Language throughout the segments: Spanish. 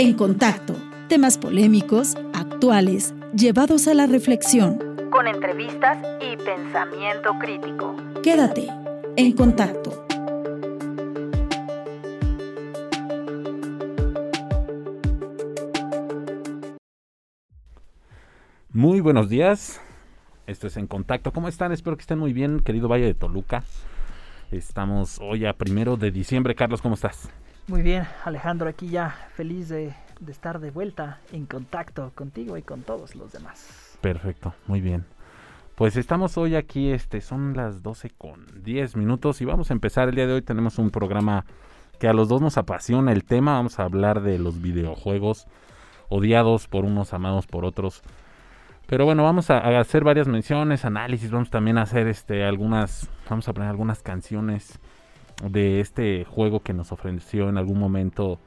En contacto, temas polémicos, actuales, llevados a la reflexión. Con entrevistas y pensamiento crítico. Quédate en contacto. Muy buenos días. Esto es En Contacto. ¿Cómo están? Espero que estén muy bien, querido Valle de Toluca. Estamos hoy a primero de diciembre. Carlos, ¿cómo estás? Muy bien, Alejandro, aquí ya feliz de, estar de vuelta en contacto contigo y con todos los demás. Perfecto, muy bien. Pues estamos hoy aquí, este, son las 12 con 10 minutos y vamos a empezar el día de hoy. Tenemos un programa que a los dos nos apasiona el tema. Vamos a hablar de los videojuegos odiados por unos, amados por otros. Pero bueno, vamos a, hacer varias menciones, análisis, vamos también a hacer este algunas, vamos a poner algunas canciones de este juego que nos ofreció en algún momento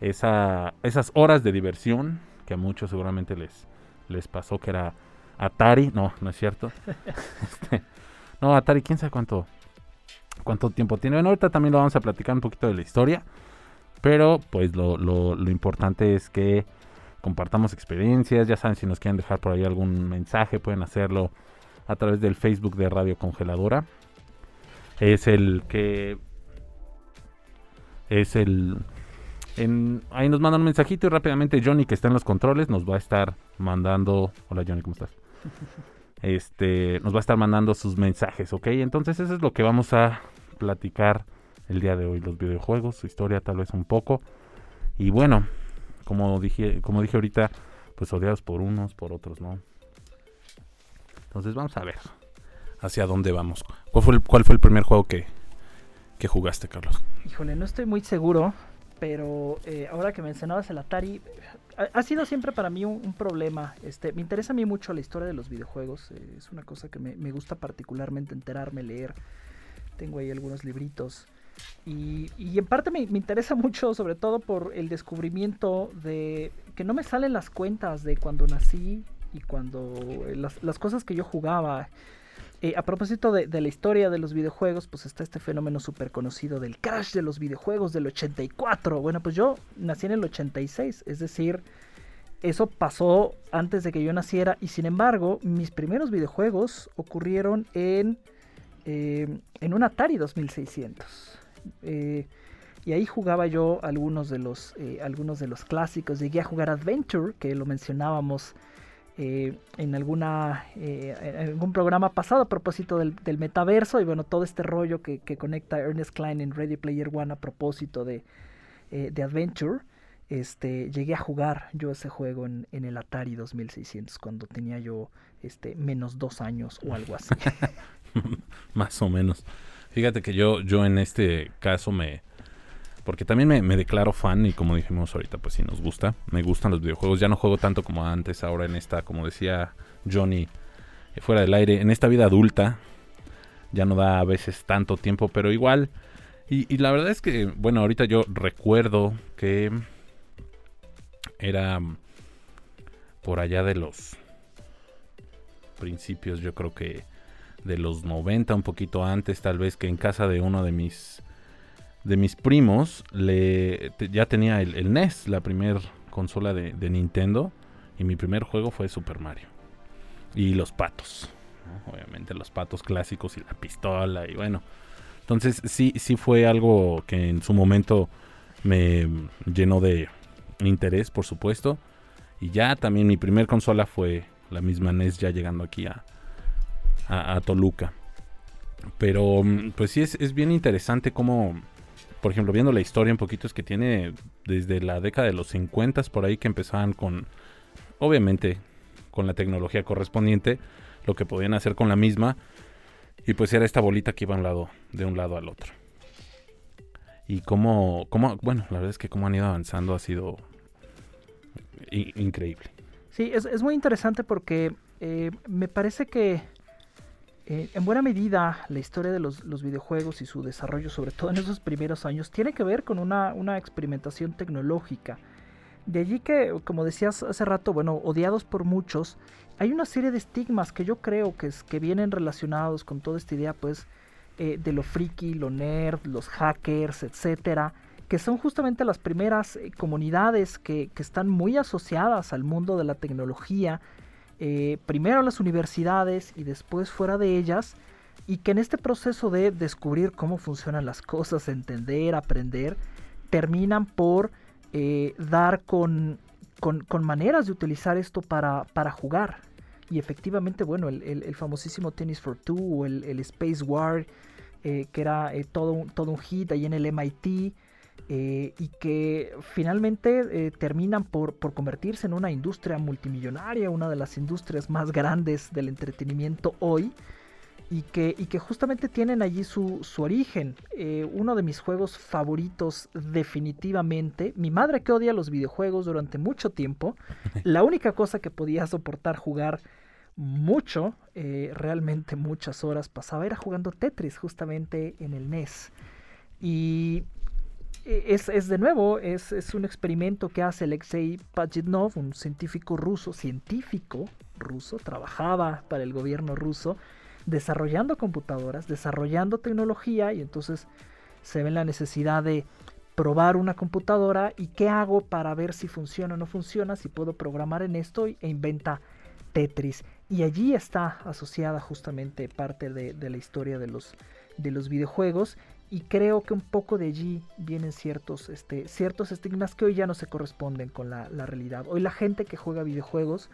esa, esas horas de diversión que a muchos seguramente les, les pasó que era Atari. No, no es cierto. Este, no, Atari, quién sabe cuánto, cuánto tiempo tiene. Bueno, ahorita también lo vamos a platicar un poquito de la historia. Pero pues lo, lo, lo importante es que compartamos experiencias. Ya saben, si nos quieren dejar por ahí algún mensaje, pueden hacerlo a través del Facebook de Radio Congeladora es el que es el ahí nos mandan un mensajito y rápidamente Johnny que está en los controles nos va a estar mandando hola Johnny cómo estás este nos va a estar mandando sus mensajes ok entonces eso es lo que vamos a platicar el día de hoy los videojuegos su historia tal vez un poco. Y bueno como dije como dije ahorita pues odiados por unos por otros no entonces vamos a ver hacia dónde vamos. ¿Cuál fue el, primer juego que, que jugaste, Carlos? Híjole, no estoy muy seguro, pero eh, ahora que mencionabas el Atari, ha, sido siempre para mí un, problema. Este, me interesa a mí mucho la historia de los videojuegos, eh, es una cosa que me, gusta particularmente enterarme, leer. Tengo ahí algunos libritos. Y, en parte me, interesa mucho, sobre todo por el descubrimiento de que no me salen las cuentas de cuando nací y cuando las, las cosas que yo jugaba. Eh, a propósito de, la historia de los videojuegos, pues está este fenómeno súper conocido del crash de los videojuegos del 84. Bueno, pues yo nací en el 86, es decir, eso pasó antes de que yo naciera y sin embargo mis primeros videojuegos ocurrieron en, eh, en un Atari 2600. Eh, y ahí jugaba yo algunos de, los, algunos de los clásicos. Llegué a jugar Adventure, que lo mencionábamos eh, en alguna eh, algún programa pasado a propósito del, metaverso y bueno todo este rollo que, conecta Ernest Klein en Ready Player One a propósito de, eh, de Adventure este llegué a jugar yo ese juego en, en, el Atari 2600 cuando tenía yo este menos dos años o algo así. Más o menos. Fíjate que yo yo en este caso me porque también me, declaro fan y como dijimos ahorita, pues sí nos gusta. Me gustan los videojuegos. Ya no juego tanto como antes, ahora en esta, como decía Johnny, eh, fuera del aire, en esta vida adulta. Ya no da a veces tanto tiempo, pero igual. Y, la verdad es que, bueno, ahorita yo recuerdo que era por allá de los principios, yo creo que de los 90, un poquito antes, tal vez que en casa de uno de mis de mis primos ya tenía el, NES, la primera consola de, Nintendo. Y mi primer juego fue Super Mario. Y los patos. Obviamente los patos clásicos y la pistola. Y bueno. Entonces sí, sí fue algo que en su momento me llenó de interés, por supuesto. Y ya también mi primer consola fue la misma NES ya llegando aquí a, a, Toluca. Pero pues sí es, es bien interesante cómo por ejemplo, viendo la historia un poquito, es que tiene desde la década de los 50 por ahí que empezaban con, obviamente, con la tecnología correspondiente, lo que podían hacer con la misma, y pues era esta bolita que iba un lado, de un lado al otro. Y cómo, cómo bueno, la verdad es que cómo han ido avanzando ha sido increíble. Sí, es, muy interesante porque eh, me parece que eh, en buena medida, la historia de los, videojuegos y su desarrollo, sobre todo en esos primeros años, tiene que ver con una, experimentación tecnológica. De allí que, como decías hace rato, bueno, odiados por muchos, hay una serie de estigmas que yo creo que, vienen relacionados con toda esta idea, pues, eh, de lo friki, lo nerd, los hackers, etcétera, que son justamente las primeras eh, comunidades que, están muy asociadas al mundo de la tecnología, eh, primero las universidades y después fuera de ellas, y que en este proceso de descubrir cómo funcionan las cosas, entender, aprender, terminan por eh, dar con, con, maneras de utilizar esto para, para jugar. Y efectivamente, bueno, el, famosísimo Tennis for Two o el, Space War, que era todo, todo un hit ahí en el MIT, eh, y que finalmente eh, terminan por, convertirse en una industria multimillonaria, una de las industrias más grandes del entretenimiento hoy. Y que, y que justamente tienen allí su, origen. Eh, uno de mis juegos favoritos definitivamente. Mi madre que odia los videojuegos durante mucho tiempo. La única cosa que podía soportar jugar mucho, realmente muchas horas pasaba, era jugando Tetris justamente en el NES. Y es, de nuevo, es, un experimento que hace Alexei Pajitnov, un científico ruso, científico ruso, trabajaba para el gobierno ruso, desarrollando computadoras, desarrollando tecnología y entonces se ve la necesidad de probar una computadora y qué hago para ver si funciona o no funciona, si puedo programar en esto e inventa Tetris. Y allí está asociada justamente parte de, de la historia de los, de los videojuegos y creo que un poco de allí vienen ciertos, este, ciertos estigmas que hoy ya no se corresponden con la, realidad. Hoy la gente que juega videojuegos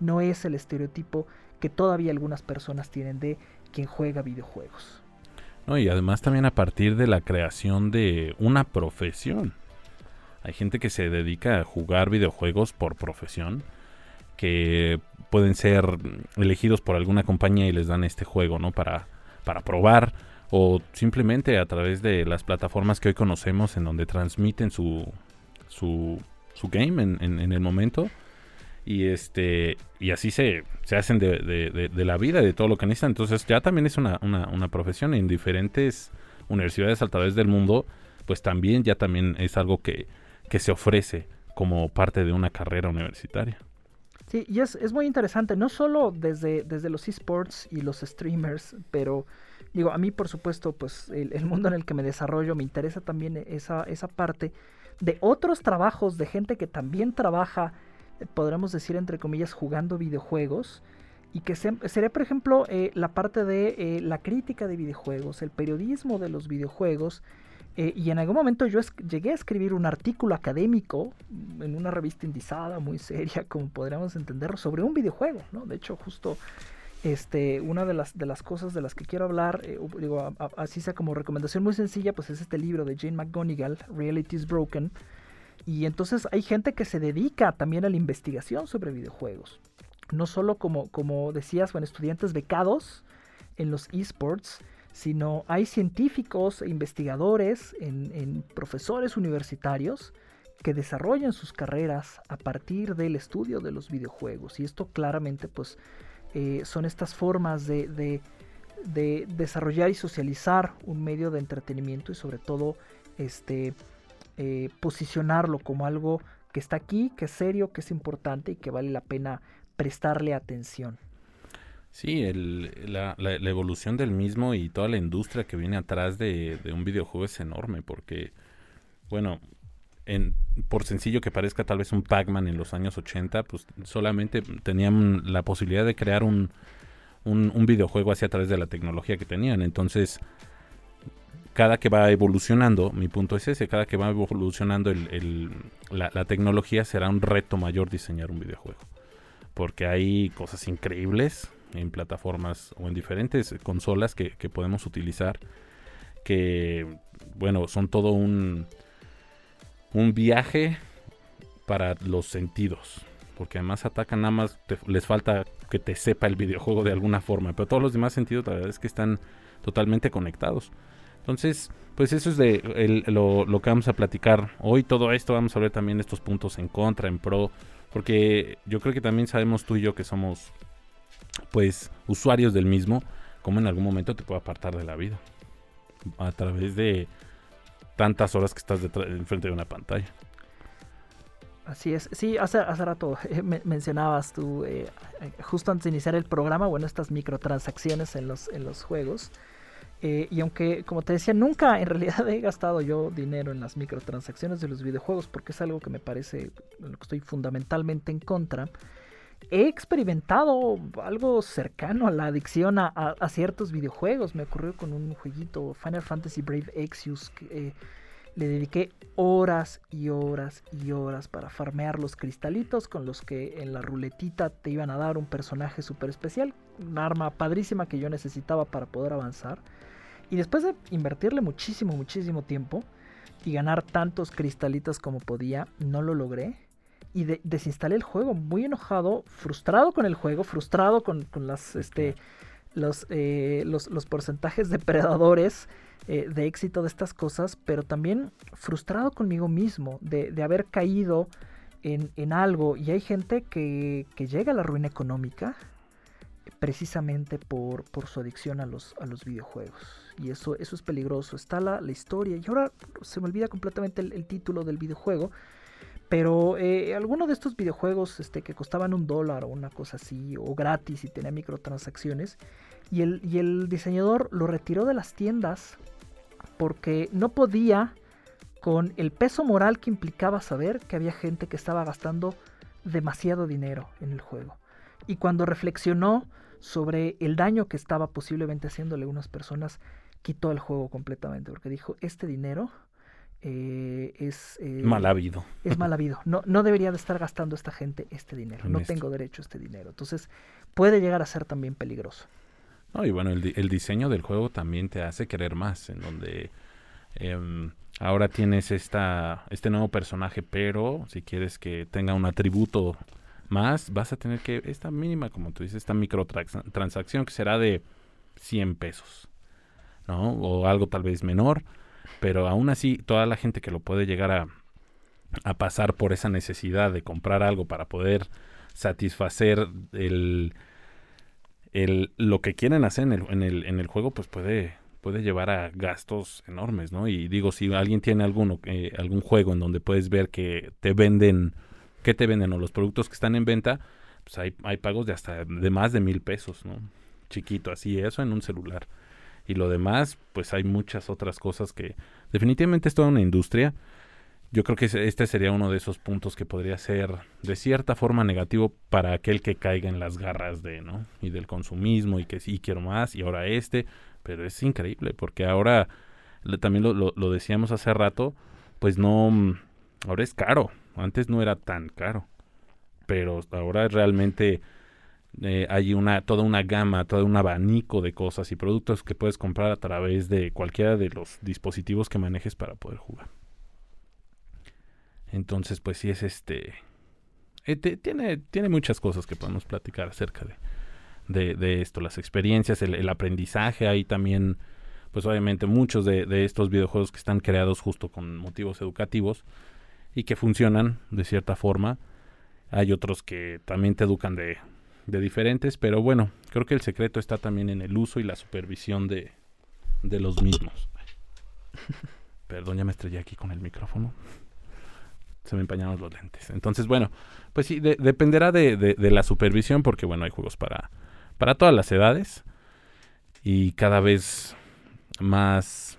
no es el estereotipo que todavía algunas personas tienen de quien juega videojuegos. No, y además también a partir de la creación de una profesión. Hay gente que se dedica a jugar videojuegos por profesión, que pueden ser elegidos por alguna compañía y les dan este juego, ¿no? Para, para probar o simplemente a través de las plataformas que hoy conocemos en donde transmiten su, su, su game en, en, el momento. Y este y así se, se hacen de, de, de, la vida de todo lo que necesitan. Entonces ya también es una, una, una, profesión en diferentes universidades a través del mundo pues también ya también es algo que, que se ofrece como parte de una carrera universitaria. Sí, y es, es muy interesante, no solo desde, desde los esports y los streamers, pero Digo, a mí por supuesto, pues el, mundo en el que me desarrollo me interesa también esa, esa parte de otros trabajos de gente que también trabaja, eh, podríamos decir entre comillas, jugando videojuegos. Y que sería, por ejemplo, eh, la parte de eh, la crítica de videojuegos, el periodismo de los videojuegos. y en algún momento yo llegué a escribir un artículo académico en una revista indizada, muy seria, como podríamos entenderlo, sobre un videojuego. ¿no? De hecho, justo este, una de las, de las cosas de las que quiero hablar, eh, digo, así sea como recomendación muy sencilla, pues es este libro de Jane McGonigal, Reality is Broken. Y entonces hay gente que se dedica también a la investigación sobre videojuegos. No solo como, como decías, bueno, estudiantes becados en los esports, sino hay científicos e investigadores en, profesores universitarios que desarrollan sus carreras a partir del estudio de los videojuegos. Y esto claramente pues eh, son estas formas de, desarrollar y socializar un medio de entretenimiento y sobre todo este, eh, posicionarlo como algo que está aquí, que es serio, que es importante y que vale la pena prestarle atención. Sí, la, evolución del mismo y toda la industria que viene atrás de, de un videojuego es enorme porque, bueno, por sencillo que parezca tal vez un Pac-Man en los años 80, pues solamente tenían la posibilidad de crear un, un, videojuego así a través de la tecnología que tenían. Entonces, cada que va evolucionando, mi punto es ese, cada que va evolucionando el, la, tecnología será un reto mayor diseñar un videojuego. Porque hay cosas increíbles en plataformas o en diferentes consolas que, que podemos utilizar que, bueno, son todo un un viaje para los sentidos. Porque además atacan nada más, les falta que te sepa el videojuego de alguna forma. Pero todos los demás sentidos la verdad es que están totalmente conectados. Entonces, pues eso es de lo, lo, que vamos a platicar hoy. Todo esto vamos a ver también estos puntos en contra, en pro. Porque yo creo que también sabemos tú y yo que somos pues usuarios del mismo. Como en algún momento te puede apartar de la vida. A través de tantas horas que estás enfrente de una pantalla. Así es. Sí, hace, hace rato eh, mencionabas tú, eh, justo antes de iniciar el programa, bueno, estas microtransacciones en los, en los juegos. Eh, y aunque, como te decía, nunca en realidad he gastado yo dinero en las microtransacciones de los videojuegos porque es algo que me parece, en lo que estoy fundamentalmente en contra, he experimentado algo cercano a la adicción a, ciertos videojuegos. Me ocurrió con un jueguito, Final Fantasy Brave Exvius, que eh, le dediqué horas y horas y horas para farmear los cristalitos con los que en la ruletita te iban a dar un personaje súper especial, un arma padrísima que yo necesitaba para poder avanzar. Y después de invertirle muchísimo, muchísimo tiempo y ganar tantos cristalitos como podía, no lo logré. Y desinstalé el juego muy enojado, frustrado con el juego, frustrado con, las, este, los, eh, los, los porcentajes depredadores eh, de éxito de estas cosas, pero también frustrado conmigo mismo de, haber caído en, algo. Y hay gente que, llega a la ruina económica precisamente por, por su adicción a los, a los videojuegos. Y eso, eso es peligroso. Está la, la historia. Y ahora se me olvida completamente el, título del videojuego. Pero eh, alguno de estos videojuegos este, que costaban un dólar o una cosa así, o gratis y tenía microtransacciones, y el, y el diseñador lo retiró de las tiendas porque no podía con el peso moral que implicaba saber que había gente que estaba gastando demasiado dinero en el juego. Y cuando reflexionó sobre el daño que estaba posiblemente haciéndole a unas personas, quitó el juego completamente, porque dijo, este dinero eh, es... Eh, mal habido. Es mal habido. No, no debería de estar gastando esta gente este dinero. no tengo derecho a este dinero. Entonces puede llegar a ser también peligroso y bueno, el, el, diseño del juego también te hace querer más, en donde em, ahora tienes esta, este nuevo personaje, pero si quieres que tenga un atributo más, vas a tener que, esta mínima, como tú dices, esta microtransacción que será de 100 pesos, ¿no? O algo tal vez menor, pero aún así, toda la gente que lo puede llegar a, a pasar por esa necesidad de comprar algo para poder satisfacer el el, lo que quieren hacer en el, en el, en el juego, pues puede, puede llevar a gastos enormes, ¿no? Y digo, si alguien tiene alguno, eh, algún juego en donde puedes ver que te venden, que te venden o los productos que están en venta, pues hay, hay pagos de hasta de más de mil pesos, ¿no? Chiquito, así, eso en un celular. Y lo demás, pues hay muchas otras cosas que definitivamente es toda una industria yo creo que este sería uno de esos puntos que podría ser de cierta forma negativo para aquel que caiga en las garras de, ¿no? Y del consumismo y que sí quiero más y ahora este, pero es increíble porque ahora también lo, lo, decíamos hace rato, pues no, mm, ahora es caro, antes no era tan caro, pero ahora realmente eh, hay una toda una gama, todo un abanico de cosas y productos que puedes comprar a través de cualquiera de los dispositivos que manejes para poder jugar. Entonces, pues sí es este... Eh, tiene, tiene muchas cosas que podemos platicar acerca de, de, esto, las experiencias, el, aprendizaje, hay también, pues obviamente muchos de, estos videojuegos que están creados justo con motivos educativos y que funcionan de cierta forma. Hay otros que también te educan de, de diferentes, pero bueno, creo que el secreto está también en el uso y la supervisión de, de los mismos. Perdón, ya me estrellé aquí con el micrófono se me empañaron los lentes. Entonces, bueno, pues sí, dependerá de, la supervisión porque, bueno, hay juegos para, para todas las edades y cada vez más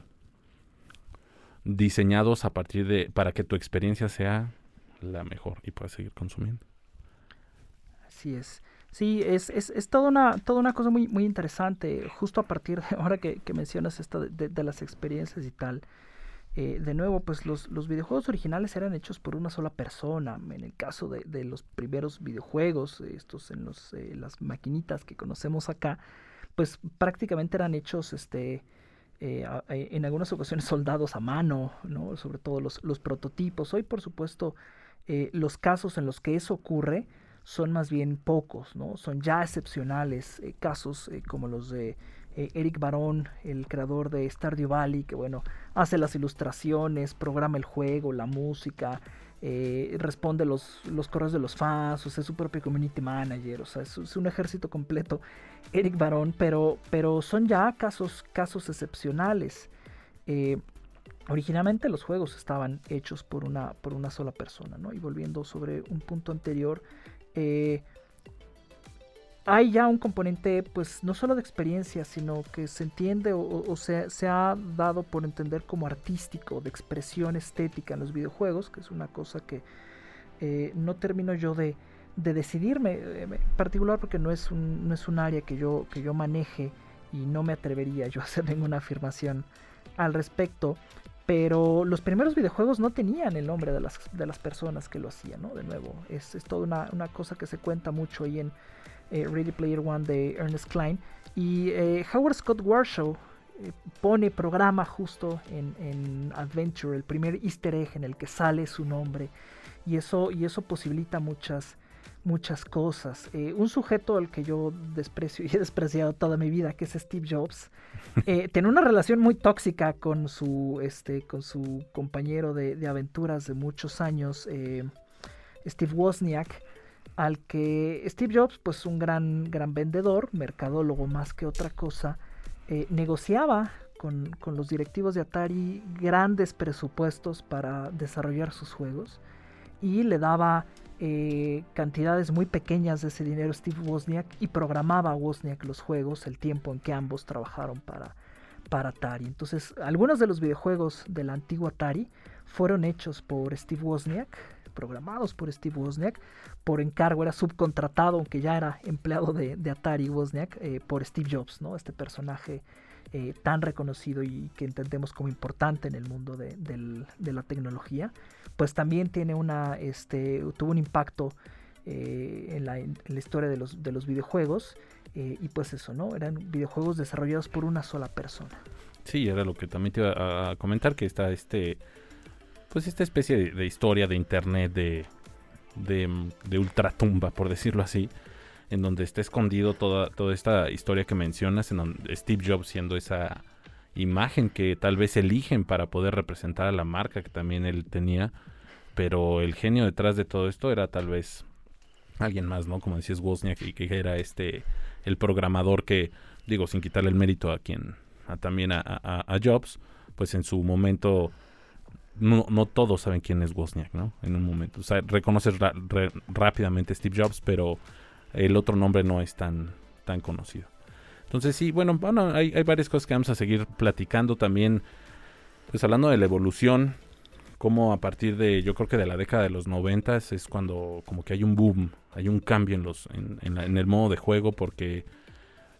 diseñados a partir de, para que tu experiencia sea la mejor y puedas seguir consumiendo. Así es. Sí, es, es, es toda, una, toda una cosa muy, muy interesante, justo a partir de ahora que, mencionas esto de las experiencias y tal. Eh, de nuevo, pues los, videojuegos originales eran hechos por una sola persona. En el caso de, los primeros videojuegos, estos en los, eh, las maquinitas que conocemos acá, pues prácticamente eran hechos este, eh, en algunas ocasiones soldados a mano, ¿no? sobre todo los, los prototipos. Hoy, por supuesto, los casos en los que eso ocurre son más bien pocos, ¿no? son ya excepcionales casos como los de eh, Eric Barón, el creador de Stardew Valley, que bueno, hace las ilustraciones, programa el juego, la música, eh, responde los, los correos de los fans, es su propio community manager, o sea, es, un ejército completo, Eric Barón, pero, pero son ya casos, casos excepcionales. Eh, originalmente los juegos estaban hechos por una, por una sola persona, ¿no? Y volviendo sobre un punto anterior, hay ya un componente, pues no solo de experiencia, sino que se entiende o, se, se, ha dado por entender como artístico, de expresión estética en los videojuegos, que es una cosa que eh, no termino yo de, de decidirme, eh, en particular porque no es un, no es un área que yo, que yo maneje y no me atrevería yo a hacer ninguna afirmación al respecto. Pero los primeros videojuegos no tenían el nombre de las, de las personas que lo hacían, ¿no? De nuevo, es, es toda una, una cosa que se cuenta mucho ahí en, eh, Ready Player One de Ernest Klein. Y eh, Howard Scott Warshaw eh, pone programa justo en, Adventure, el primer easter egg en el que sale su nombre. Y eso, y eso posibilita muchas, muchas cosas. un sujeto al que yo desprecio y he despreciado toda mi vida, que es Steve Jobs, tiene una relación muy tóxica con su, este, con su compañero de, de aventuras de muchos años, Steve Wozniak al que Steve Jobs, pues un gran, gran vendedor, mercadólogo más que otra cosa, eh, negociaba con, los directivos de Atari grandes presupuestos para desarrollar sus juegos y le daba eh, cantidades muy pequeñas de ese dinero Steve Wozniak y programaba a Wozniak los juegos el tiempo en que ambos trabajaron para, para Atari. Entonces, algunos de los videojuegos de la antigua Atari fueron hechos por Steve Wozniak, programados por Steve Wozniak, por encargo, era subcontratado, aunque ya era empleado de, Atari Wozniak, eh, por Steve Jobs, ¿no? Este personaje eh, tan reconocido y que entendemos como importante en el mundo de, la tecnología, pues también tiene una, este, tuvo un impacto eh, en, la, historia de los, de los videojuegos. y pues eso, ¿no? Eran videojuegos desarrollados por una sola persona. Sí, era lo que también te iba a comentar, que está este pues esta especie de, historia de internet de, de, ultratumba, por decirlo así, en donde está escondido toda, toda esta historia que mencionas, en donde Steve Jobs siendo esa imagen que tal vez eligen para poder representar a la marca que también él tenía, pero el genio detrás de todo esto era tal vez alguien más, ¿no? Como decías Wozniak, y que era este, el programador que, digo, sin quitarle el mérito a quien, también a, a Jobs, pues en su momento no, no todos saben quién es Wozniak, ¿no? En un momento. O reconoces rápidamente Steve Jobs, pero el otro nombre no es tan, tan conocido. Entonces sí, bueno, bueno hay, varias cosas que vamos a seguir platicando también. Pues hablando de la evolución, como a partir de, yo creo que de la década de los noventas es cuando como que hay un boom, hay un cambio en, los, en, en el modo de juego porque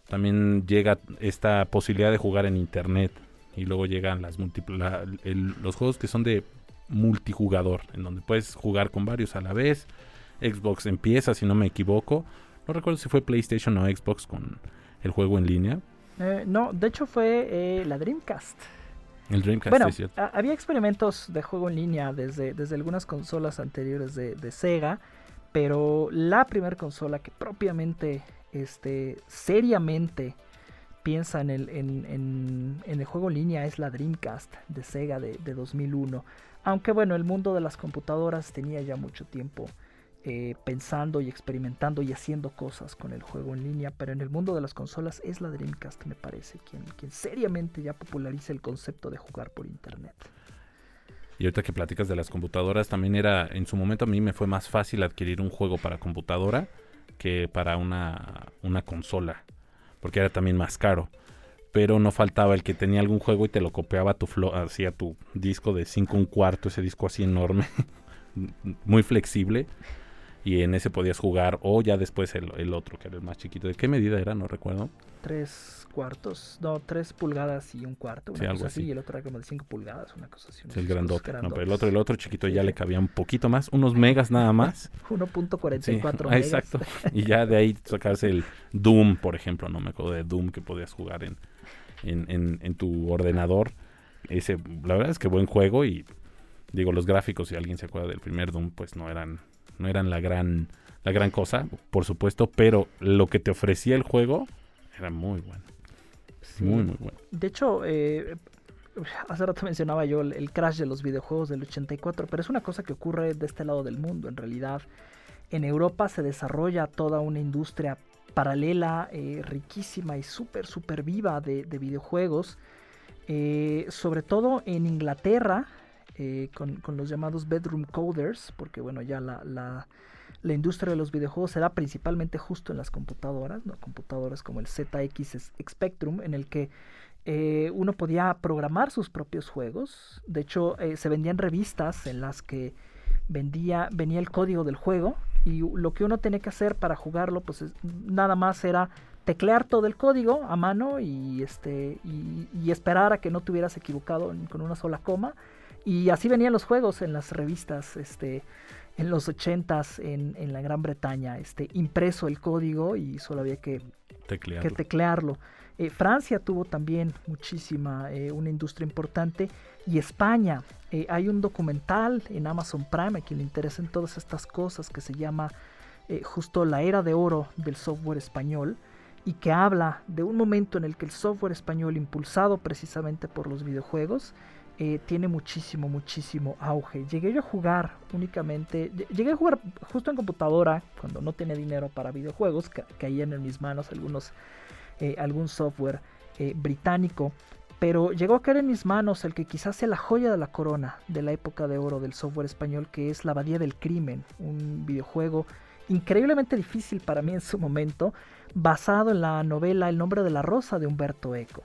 también llega esta posibilidad de jugar en internet y luego llegan las los juegos que son de multijugador, en donde puedes jugar con varios a la vez. Xbox empieza, si no me equivoco. No recuerdo si fue PlayStation o Xbox con el juego en línea. Eh, no, de hecho fue eh, la Dreamcast. El Dreamcast, bueno, es cierto. había experimentos de juego en línea desde, desde algunas consolas anteriores de, de Sega, pero la primera consola que propiamente, este, seriamente piensa en el, en, el juego en línea es la Dreamcast de Sega de, 2001. Aunque bueno, el mundo de las computadoras tenía ya mucho tiempo eh, pensando y experimentando y haciendo cosas con el juego en línea, pero en el mundo de las consolas es la Dreamcast, me parece, quien, quien seriamente ya populariza el concepto de jugar por internet. Y ahorita que platicas de las computadoras, también era, en su momento a mí me fue más fácil adquirir un juego para computadora que para una, una consola porque era también más caro. Pero no faltaba el que tenía algún juego y te lo copiaba tu hacía tu disco de 5 un cuarto, ese disco así enorme, muy flexible. Y en ese podías jugar, o ya después el, el, otro, que era el más chiquito. ¿De qué medida era? No recuerdo. Tres cuartos, no, tres pulgadas y un cuarto, una cosa así. Y el otro era como de cinco pulgadas, una cosa así. el grandote. No, pero el otro, el otro chiquito ya le cabía un poquito más, unos megas nada más. 1.44 sí, megas. Exacto. y ya de ahí sacarse el Doom, por ejemplo, no me acuerdo de Doom que podías jugar en, en, en, tu ordenador. Ese, la verdad es que buen juego y digo, los gráficos, si alguien se acuerda del primer Doom, pues no eran, no eran la gran, la gran cosa, por supuesto, pero lo que te ofrecía el juego era muy bueno. Muy, muy bueno. De hecho, eh, hace rato mencionaba yo el, crash de los videojuegos del 84, pero es una cosa que ocurre de este lado del mundo. En realidad, en Europa se desarrolla toda una industria paralela, eh, riquísima y súper, súper viva de, videojuegos. Eh, sobre todo en Inglaterra, con, los llamados bedroom coders, porque bueno, ya la, la industria de los videojuegos se da principalmente justo en las computadoras, ¿no? computadoras como el ZX Spectrum, en el que eh, uno podía programar sus propios juegos. De hecho, eh, se vendían revistas en las que vendía, venía el código del juego y lo que uno tenía que hacer para jugarlo, pues nada más era teclear todo el código a mano y este y, esperar a que no te hubieras equivocado con una sola coma y así venían los juegos en las revistas este en los 80s en, en la Gran Bretaña este impreso el código y solo había que teclearlo, que teclearlo. Eh, Francia tuvo también muchísima, eh, una industria importante. Y España, eh, hay un documental en Amazon Prime a quien le interesen todas estas cosas que se llama justo la era de oro del software español y que habla de un momento en el que el software español, impulsado precisamente por los videojuegos, tiene muchísimo, muchísimo auge. Llegué yo a jugar únicamente, llegué a jugar justo en computadora cuando no tenía dinero para videojuegos, caían en mis manos algunos eh, algún software eh, británico. Pero llegó a caer en mis manos el que quizás sea la joya de la corona de la época de oro del software español, que es La Abadía del Crimen, un videojuego increíblemente difícil para mí en su momento, basado en la novela El nombre de la rosa de Humberto Eco.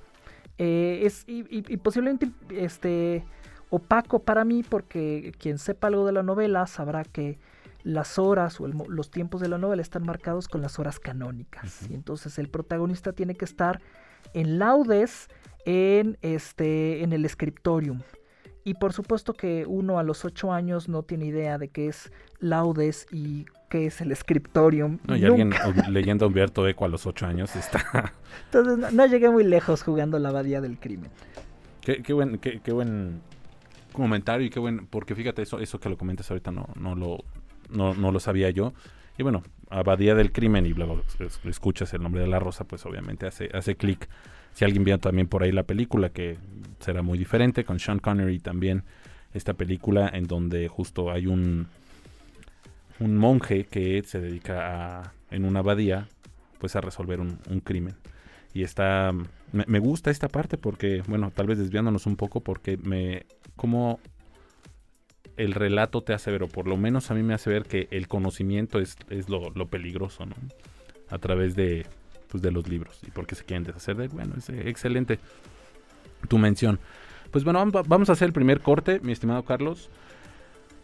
Eh, es y, posiblemente este, opaco para mí porque quien sepa algo de la novela sabrá que las horas o los tiempos de la novela están marcados con las horas canónicas. Y entonces el protagonista tiene que estar en laudes en, este, en el scriptorium. Y por supuesto que uno a los ocho años no tiene idea de qué es laudes y qué es el scriptorium. No, y alguien leyendo Humberto Eco a los ocho años está... Entonces no, llegué muy lejos jugando la abadía del crimen. Qué, qué buen, qué, qué, buen comentario y qué buen... Porque fíjate, eso, eso que lo comentas ahorita no, no, lo, no, no lo sabía yo. Y bueno, Abadía del Crimen y luego escuchas el nombre de la rosa, pues obviamente hace, hace clic. Si alguien vio también por ahí la película, que será muy diferente, con Sean Connery también, esta película en donde justo hay un, un monje que se dedica a, en una abadía, pues a resolver un, crimen. Y está, me, gusta esta parte porque, bueno, tal vez desviándonos un poco, porque me, como el relato te hace ver, o por lo menos a mí me hace ver que el conocimiento es, lo, peligroso, ¿no? A través de, pues, de los libros. Y porque se quieren deshacer de Bueno, es excelente tu mención. Pues bueno, vamos a hacer el primer corte, mi estimado Carlos.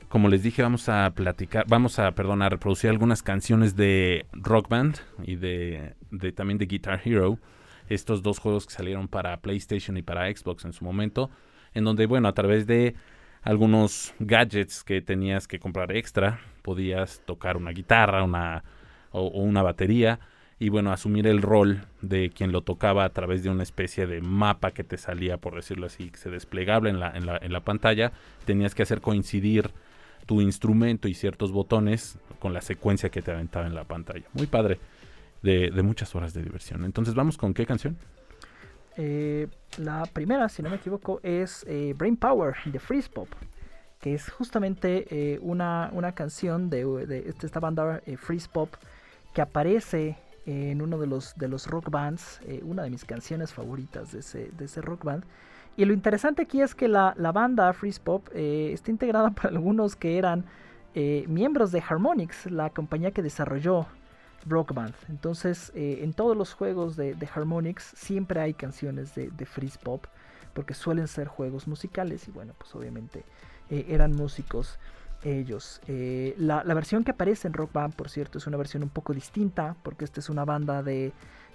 Como les dije, vamos a platicar, vamos a, perdón, a reproducir algunas canciones de Rock Band y de, de también de Guitar Hero. Estos dos juegos que salieron para PlayStation y para Xbox en su momento. En donde, bueno, a través de algunos gadgets que tenías que comprar extra. Podías tocar una guitarra una, o, una batería y bueno, asumir el rol de quien lo tocaba a través de una especie de mapa que te salía, por decirlo así, que se desplegable en la, en la, en la pantalla. Tenías que hacer coincidir tu instrumento y ciertos botones con la secuencia que te aventaba en la pantalla. Muy padre, de, muchas horas de diversión. Entonces, ¿vamos con qué canción? Eh, la primera, si no me equivoco, es eh, Brain Power de Freeze Pop, que es justamente eh, una, una, canción de, esta banda Freeze Pop que aparece en uno de los, de los rock bands, una de mis canciones favoritas de ese, de ese rock band. Y lo interesante aquí es que la, la banda Freeze Pop está integrada por algunos que eran miembros de Harmonix, la compañía que desarrolló Rock Band. Entonces, eh, en todos los juegos de, Harmonix siempre hay canciones de, de Freeze Pop, porque suelen ser juegos musicales y bueno, pues obviamente eh, eran músicos ellos. Eh, la, versión que aparece en Rock Band, por cierto, es una versión un poco distinta, porque esta es una banda de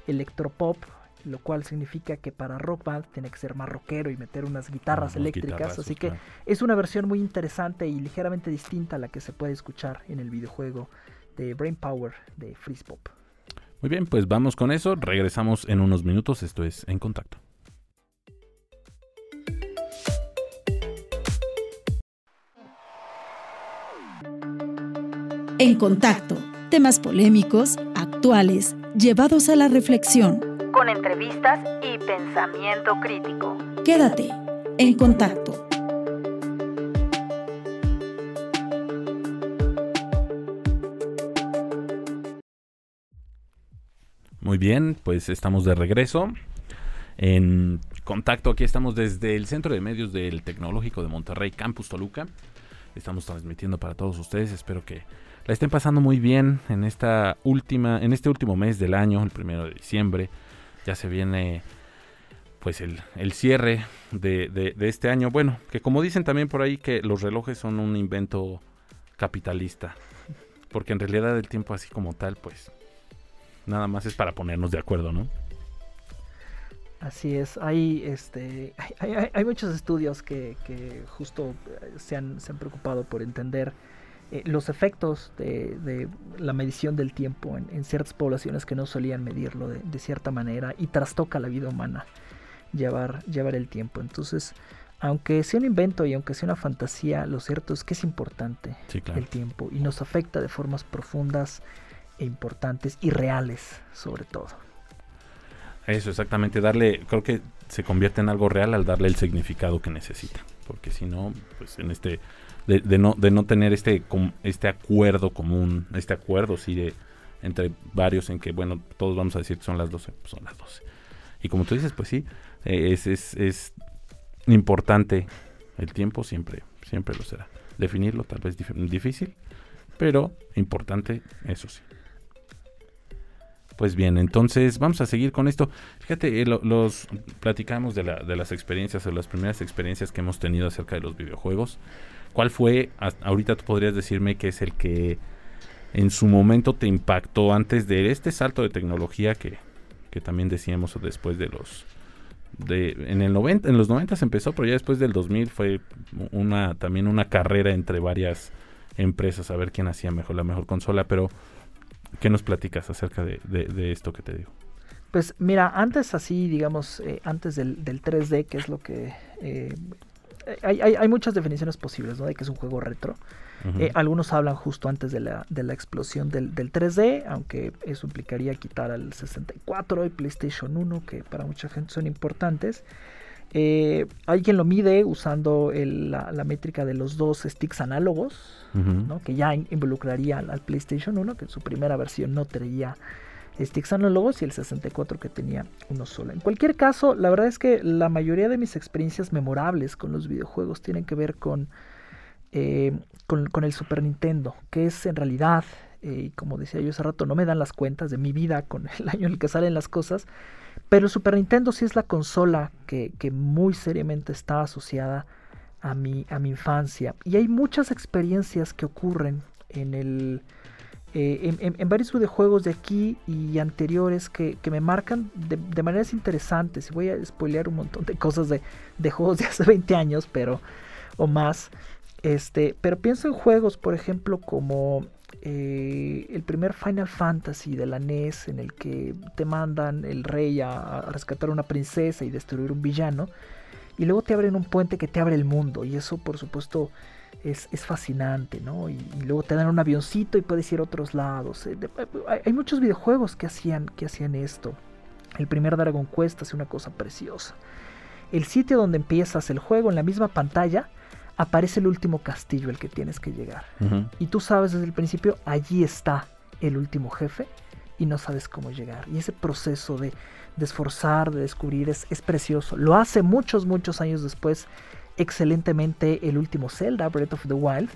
electropop, lo cual significa que para Rock Band tiene que ser más rockero y meter unas guitarras eléctricas, así que es una versión muy interesante y ligeramente distinta a la que se puede escuchar en el videojuego de Brain Power de Freeze Pop. Muy bien, pues vamos con eso. Regresamos en unos minutos. Esto es En Contacto. En Contacto. Temas polémicos, actuales, llevados a la reflexión. Con entrevistas y pensamiento crítico. Quédate en contacto. Muy bien, pues estamos de regreso. En contacto, aquí estamos desde el Centro de Medios del Tecnológico de Monterrey, Campus Toluca. estamos transmitiendo para todos ustedes. Espero que la estén pasando muy bien en esta última, en este último mes del año, el primero de diciembre. Ya se viene pues el, cierre de, de, este año. Bueno, que como dicen también por ahí que los relojes son un invento capitalista. Porque en realidad el tiempo así como tal, pues nada más es para ponernos de acuerdo, ¿no? Así es, hay, este, hay, muchos estudios que, justo eh, se han, se han, preocupado por entender eh, los efectos de, la medición del tiempo en, ciertas poblaciones que no solían medirlo de, cierta manera y trastoca la vida humana llevar, llevar el tiempo. Entonces, aunque sea un invento y aunque sea una fantasía, lo cierto es que es importante el tiempo y nos afecta de formas profundas e importantes y reales sobre todo. Eso, exactamente. Darle, creo que se convierte en algo real al darle el significado que necesita. Porque si no, pues en este, de, no, de no tener este, este acuerdo común, este acuerdo, sí, de, entre varios en que, bueno, todos vamos a decir que son las 12, pues son las 12. Y como tú dices, pues sí, eh, es, es, es importante el tiempo, siempre, siempre lo será. Definirlo tal vez difícil, pero importante, eso sí. Pues bien, entonces vamos a seguir con esto. Fíjate, eh, los platicamos de, la, de las experiencias o las primeras experiencias que hemos tenido acerca de los videojuegos. ¿Cuál fue, ahorita tú podrías decirme que es el que en su momento te impactó antes de este salto de tecnología que, que también decíamos después de los de en el 90 en los 90 se empezó, pero ya después del 2000 fue una también una carrera entre varias empresas a ver quién hacía mejor la mejor consola, pero ¿Qué nos platicas acerca de, esto que te digo? Pues mira, antes así, digamos, eh, antes del, 3D, que es lo que... Eh, hay, muchas definiciones posibles, ¿no? De que es un juego retro. Eh, algunos hablan justo antes de la, de la explosión del, 3D, aunque eso implicaría quitar al 64 y PlayStation 1, que para mucha gente son importantes. Eh, hay quien lo mide usando la, métrica de los dos sticks análogos, que ya involucraría al, PlayStation 1, que en su primera versión no traía sticks análogos, y el 64 que tenía uno solo. En cualquier caso, la verdad es que la mayoría de mis experiencias memorables con los videojuegos tienen que ver con, eh, con, el Super Nintendo, que es en realidad, eh, como decía yo hace rato, no me dan las cuentas de mi vida con el año en el que salen las cosas pero el Super Nintendo sí es la consola que, muy seriamente está asociada a mi, a mi infancia. Y hay muchas experiencias que ocurren en el... Eh, en, varios videojuegos de aquí y anteriores que, me marcan de, maneras interesantes. Voy a spoilear un montón de cosas de, de, juegos de hace 20 años, pero o más. Este, pero pienso en juegos, por ejemplo, como eh, el primer Final Fantasy de la NES en el que te mandan el rey a, rescatar a una princesa y destruir un villano. Y luego te abren un puente que te abre el mundo. Y eso por supuesto es, fascinante, ¿no? Y, luego te dan un avioncito y puedes ir a otros lados. Eh, hay, muchos videojuegos que hacían, que hacían esto. El primer Dragon Quest hace una cosa preciosa. El sitio donde empiezas el juego en la misma pantalla aparece el último castillo al que tienes que llegar. Y tú sabes desde el principio, allí está el último jefe y no sabes cómo llegar. Y ese proceso de, esforzar, de descubrir, es, es, precioso. Lo hace muchos, muchos años después excelentemente el último Zelda, Breath of the Wild,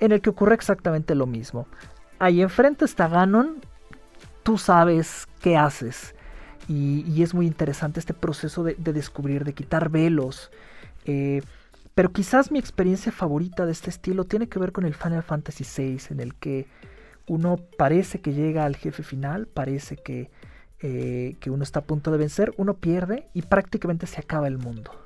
en el que ocurre exactamente lo mismo. Ahí enfrente está Ganon, tú sabes qué haces. Y, es muy interesante este proceso de, descubrir, de quitar velos. Eh, pero quizás mi experiencia favorita de este estilo tiene que ver con el Final Fantasy VI, en el que uno parece que llega al jefe final, parece que, eh, que uno está a punto de vencer, uno pierde y prácticamente se acaba el mundo.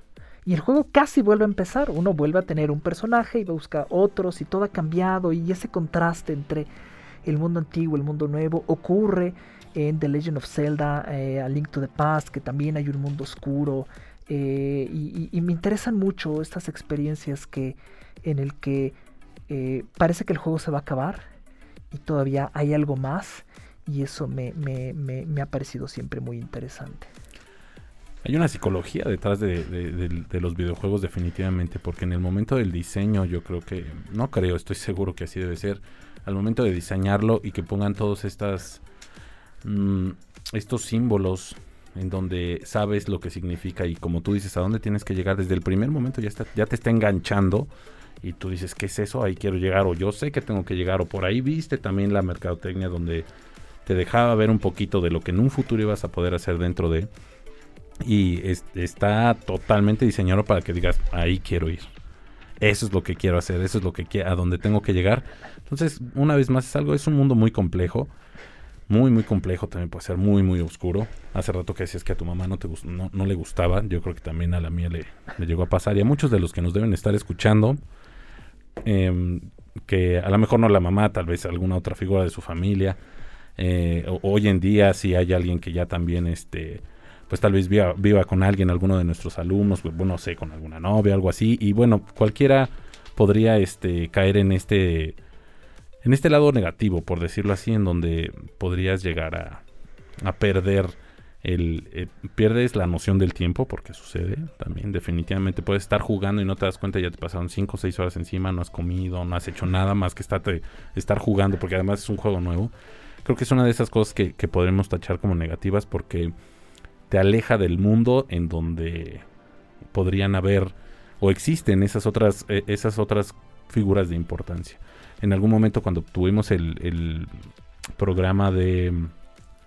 Y el juego casi vuelve a empezar, uno vuelve a tener un personaje y busca otros y todo ha cambiado y ese contraste entre el mundo antiguo, y el mundo nuevo ocurre en The Legend of Zelda, eh, A Link to the Past, que también hay un mundo oscuro, eh, y, me interesan mucho estas experiencias que en el que eh, parece que el juego se va a acabar y todavía hay algo más y eso me, ha parecido siempre muy interesante. Hay una psicología detrás de, los videojuegos definitivamente, porque en el momento del diseño yo creo que, no creo, estoy seguro que así debe ser, al momento de diseñarlo y que pongan todos mm, estos símbolos en donde sabes lo que significa y como tú dices, a dónde tienes que llegar desde el primer momento, ya, está, ya te está enganchando y tú dices, ¿qué es eso? Ahí quiero llegar o yo sé que tengo que llegar o por ahí viste también la mercadotecnia donde te dejaba ver un poquito de lo que en un futuro ibas a poder hacer dentro de y está totalmente diseñado para que digas, ahí quiero ir. Eso es lo que quiero hacer, eso es lo que a donde tengo que llegar. Entonces, una vez más es algo, es un mundo muy complejo muy, muy complejo, también puede ser muy, muy oscuro. Hace rato que decías que a tu mamá no, te, no, no le gustaba, yo creo que también a la mía le, le, llegó a pasar. Y a muchos de los que nos deben estar escuchando, eh, que a lo mejor no la mamá, tal vez alguna otra figura de su familia. Eh, hoy en día, si hay alguien que ya también, este, pues tal vez viva, viva con alguien, alguno de nuestros alumnos, pues, bueno, no sé, con alguna novia, algo así. Y bueno, cualquiera podría este, caer en este en este lado negativo, por decirlo así, en donde podrías llegar a, a perder el, eh, pierdes la noción del tiempo porque sucede también definitivamente puedes estar jugando y no te das cuenta ya te pasaron 5 o 6 horas encima no has comido no has hecho nada más que estar, estar jugando porque además es un juego nuevo creo que es una de esas cosas que, que podremos tachar como negativas porque te aleja del mundo en donde podrían haber o existen esas otras eh, esas otras figuras de importancia en algún momento cuando tuvimos el, programa de...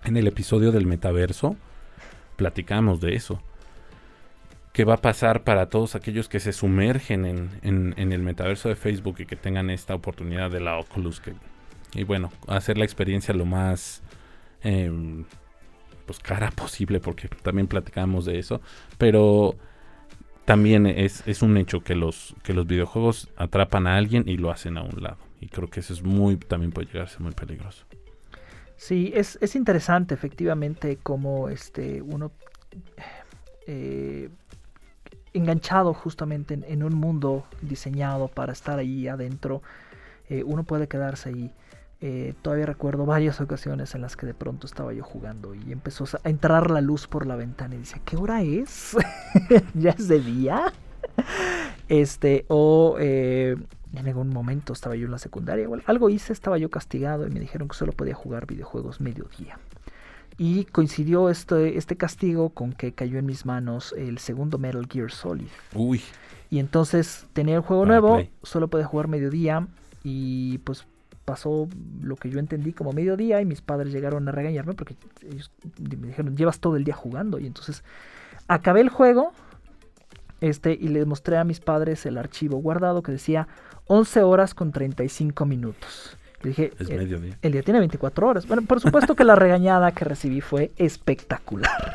En el episodio del metaverso, platicamos de eso. ¿Qué va a pasar para todos aquellos que se sumergen en, el metaverso de Facebook y que tengan esta oportunidad de la Oculus? Que, y bueno, hacer la experiencia lo más em, pues cara posible, porque también platicamos de eso. Pero también es, es, un hecho que los, que los videojuegos atrapan a alguien y lo hacen a un lado. Y creo que eso es muy, también puede llegar a ser muy peligroso. Sí, es, es interesante efectivamente cómo este, uno eh, enganchado justamente en, un mundo diseñado para estar ahí adentro, eh, uno puede quedarse ahí. Eh, todavía recuerdo varias ocasiones en las que de pronto estaba yo jugando y empezó a entrar la luz por la ventana y dice, ¿qué hora es? ¿Ya es de día? este, o en algún momento estaba yo en la secundaria, algo hice, estaba yo castigado y me dijeron que solo podía jugar videojuegos mediodía. Y coincidió este, este castigo con que cayó en mis manos el segundo Metal Gear Solid. Uy. Y entonces tenía el juego nuevo, solo podía jugar mediodía y pues pasó lo que yo entendí como mediodía y mis padres llegaron a regañarme porque ellos me dijeron, llevas todo el día jugando. Y entonces acabé el juego este, y les mostré a mis padres el archivo guardado que decía 11 horas con 35 minutos. Le dije, es el, día. el día tiene 24 horas. Bueno, por supuesto que la regañada que recibí fue espectacular.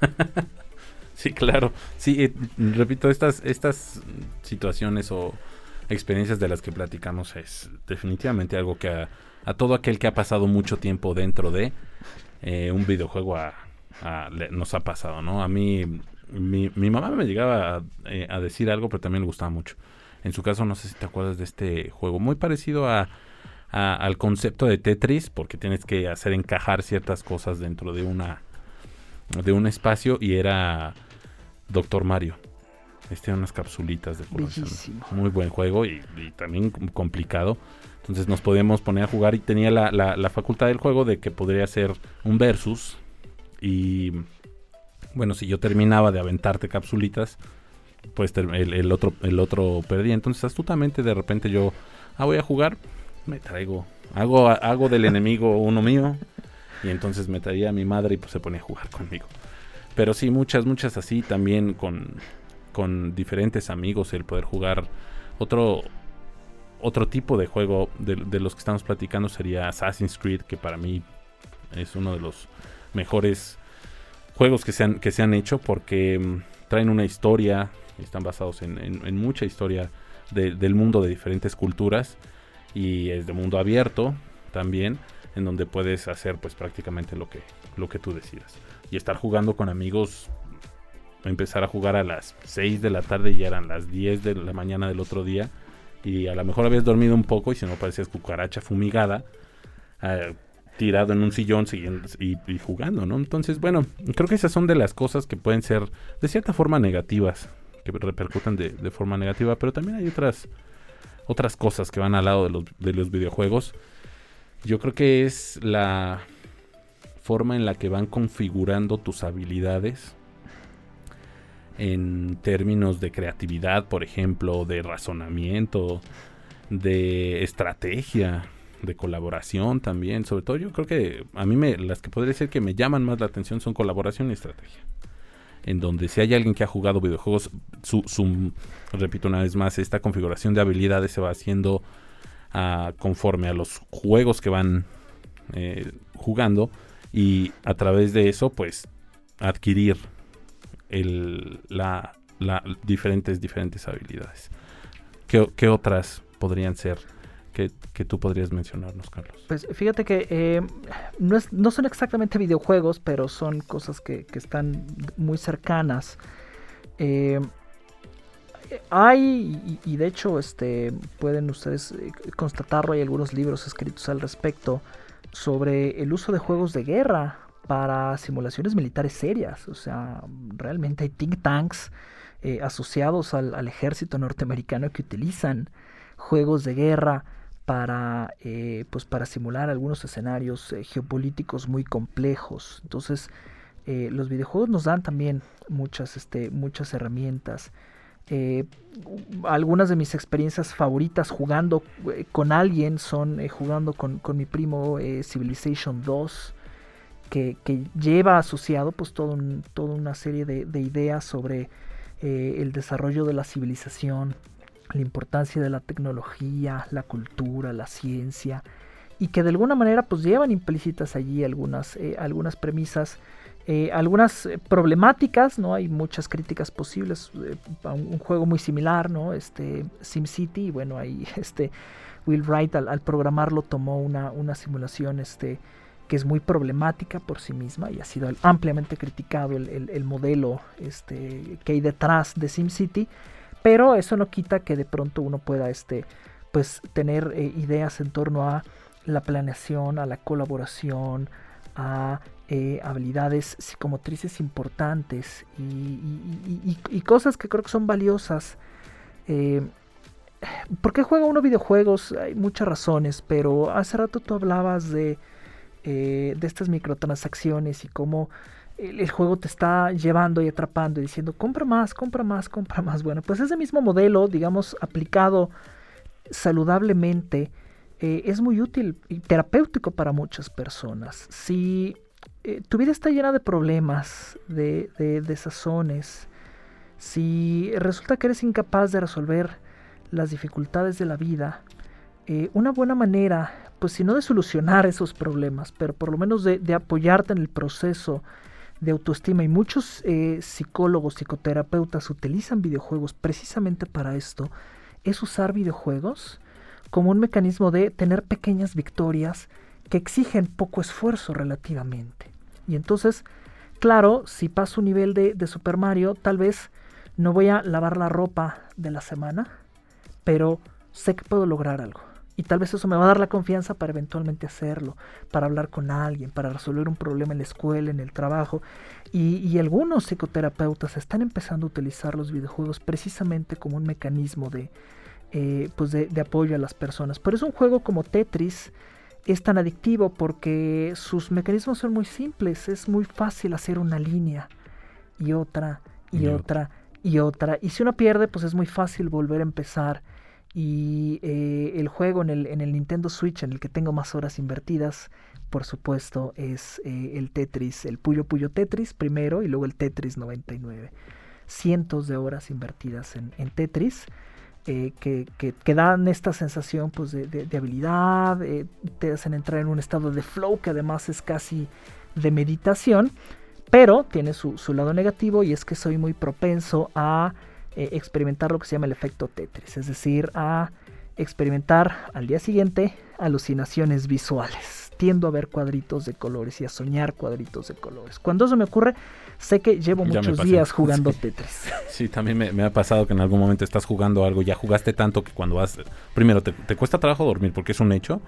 sí, claro. Sí, eh, repito, estas, estas situaciones o experiencias de las que platicamos es definitivamente algo que a, todo aquel que ha pasado mucho tiempo dentro de eh, un videojuego nos ha pasado, ¿no? A mí, mi, mi mamá me llegaba a, eh, a decir algo, pero también le gustaba mucho en su caso, no sé si te acuerdas de este juego, muy parecido a, al concepto de Tetris, porque tienes que hacer encajar ciertas cosas dentro de una de un espacio y era Doctor Mario. Este unas capsulitas de Muy buen juego y, también complicado. Entonces nos podíamos poner a jugar y tenía la, la, facultad del juego de que podría ser un versus. Y bueno, si yo terminaba de aventarte capsulitas, pues el, otro, el otro perdía. Entonces astutamente de repente yo, ah, voy a jugar, me traigo, hago, hago del enemigo uno mío. Y entonces me traía a mi madre y pues se ponía a jugar conmigo. Pero sí, muchas, muchas así también con, con diferentes amigos el poder jugar. Otro, otro tipo de juego de, los que estamos platicando sería Assassin's Creed, que para mí es uno de los mejores juegos que se han, que se han hecho porque mm, traen una historia, están basados en, mucha historia del mundo de diferentes culturas y es de mundo abierto también, en donde puedes hacer pues prácticamente lo que, lo que tú decidas. Y estar jugando con amigos, empezar a jugar a las 6 de la tarde y ya eran las 10 de la mañana del otro día. Y a lo mejor habías dormido un poco y si no parecías cucaracha fumigada, eh, tirado en un sillón y, y, jugando, ¿no? Entonces, bueno, creo que esas son de las cosas que pueden ser de cierta forma negativas que repercuten de, forma negativa, pero también hay otras, otras cosas que van al lado de los, de los videojuegos. Yo creo que es la forma en la que van configurando tus habilidades en términos de creatividad, por ejemplo, de razonamiento, de estrategia, de colaboración también. Sobre todo yo creo que a mí me, las que podría ser que me llaman más la atención son colaboración y estrategia. En donde si hay alguien que ha jugado videojuegos, su, su repito una vez más, esta configuración de habilidades se va haciendo ah, conforme a los juegos que van eh, jugando y a través de eso pues adquirir la, diferentes, diferentes habilidades. ¿Qué, otras podrían ser que, tú podrías mencionarnos, Carlos? Pues fíjate que eh, no, es, no, son exactamente videojuegos, pero son cosas que, están muy cercanas. Eh, hay, y, de hecho este, pueden ustedes eh, constatarlo, hay algunos libros escritos al respecto sobre el uso de juegos de guerra para simulaciones militares serias. O sea, realmente hay think tanks eh, asociados al, ejército norteamericano que utilizan juegos de guerra para, eh, pues para simular algunos escenarios eh, geopolíticos muy complejos. Entonces, los videojuegos nos dan también muchas, este, muchas herramientas. algunas de mis experiencias favoritas jugando con alguien son jugando con, con, mi primo Civilization 2 que, lleva asociado pues todo toda una serie de, ideas sobre eh, el desarrollo de la civilización, la importancia de la tecnología, la cultura, la ciencia, y que de alguna manera pues llevan implícitas allí algunas, eh, algunas premisas, eh, algunas problemáticas, ¿no? Hay muchas críticas posibles a un, juego muy similar, ¿no? Este SimCity, bueno, ahí este Will Wright al, al programarlo tomó una, una simulación, este que es muy problemática por sí misma y ha sido ampliamente criticado el, modelo este, que hay detrás de SimCity, pero eso no quita que de pronto uno pueda este, pues, tener eh, ideas en torno a la planeación, a la colaboración, a eh, habilidades psicomotrices importantes y, cosas que creo que son valiosas. Eh, ¿Por qué juega uno videojuegos? Hay muchas razones, pero hace rato tú hablabas de eh, de estas microtransacciones y cómo el, juego te está llevando y atrapando y diciendo compra más, compra más, compra más. Bueno, pues ese mismo modelo, digamos, aplicado saludablemente, eh, es muy útil y terapéutico para muchas personas. Si eh, tu vida está llena de problemas, de, de desazones, si resulta que eres incapaz de resolver las dificultades de la vida, una buena manera pues si no de solucionar esos problemas, pero por lo menos de, apoyarte en el proceso de autoestima. Y muchos eh, psicólogos, psicoterapeutas utilizan videojuegos precisamente para esto, es usar videojuegos como un mecanismo de tener pequeñas victorias que exigen poco esfuerzo relativamente. Y entonces, claro, si paso un nivel de Super Mario, tal vez no voy a lavar la ropa de la semana, pero sé que puedo lograr algo y tal vez eso me va a dar la confianza para eventualmente hacerlo, para hablar con alguien, para resolver un problema en la escuela, en el trabajo. Y, algunos psicoterapeutas están empezando a utilizar los videojuegos precisamente como un mecanismo de, eh, pues de, apoyo a las personas. Por eso un juego como Tetris es tan adictivo porque sus mecanismos son muy simples. Es muy fácil hacer una línea y otra y otra y otra. Y si uno pierde, pues es muy fácil volver a empezar y eh, el juego en el, en el, Nintendo Switch en el que tengo más horas invertidas, por supuesto, es eh, el Tetris, el Puyo Puyo Tetris primero y luego el Tetris 99. Cientos de horas invertidas en, Tetris. Eh, que, que, dan esta sensación pues, de, habilidad, te hacen entrar en un estado de flow que además es casi de meditación, pero tiene su, su lado negativo y es que soy muy propenso a eh, experimentar lo que se llama el efecto Tetris, es decir, a experimentar al día siguiente alucinaciones visuales. Tiendo a ver cuadritos de colores y a soñar cuadritos de colores. Cuando eso me ocurre, sé que llevo muchos días jugando Tetris. Sí, también me, ha pasado que en algún momento estás jugando algo, ya jugaste tanto que cuando vas, primero te, te cuesta trabajo dormir porque es un hecho,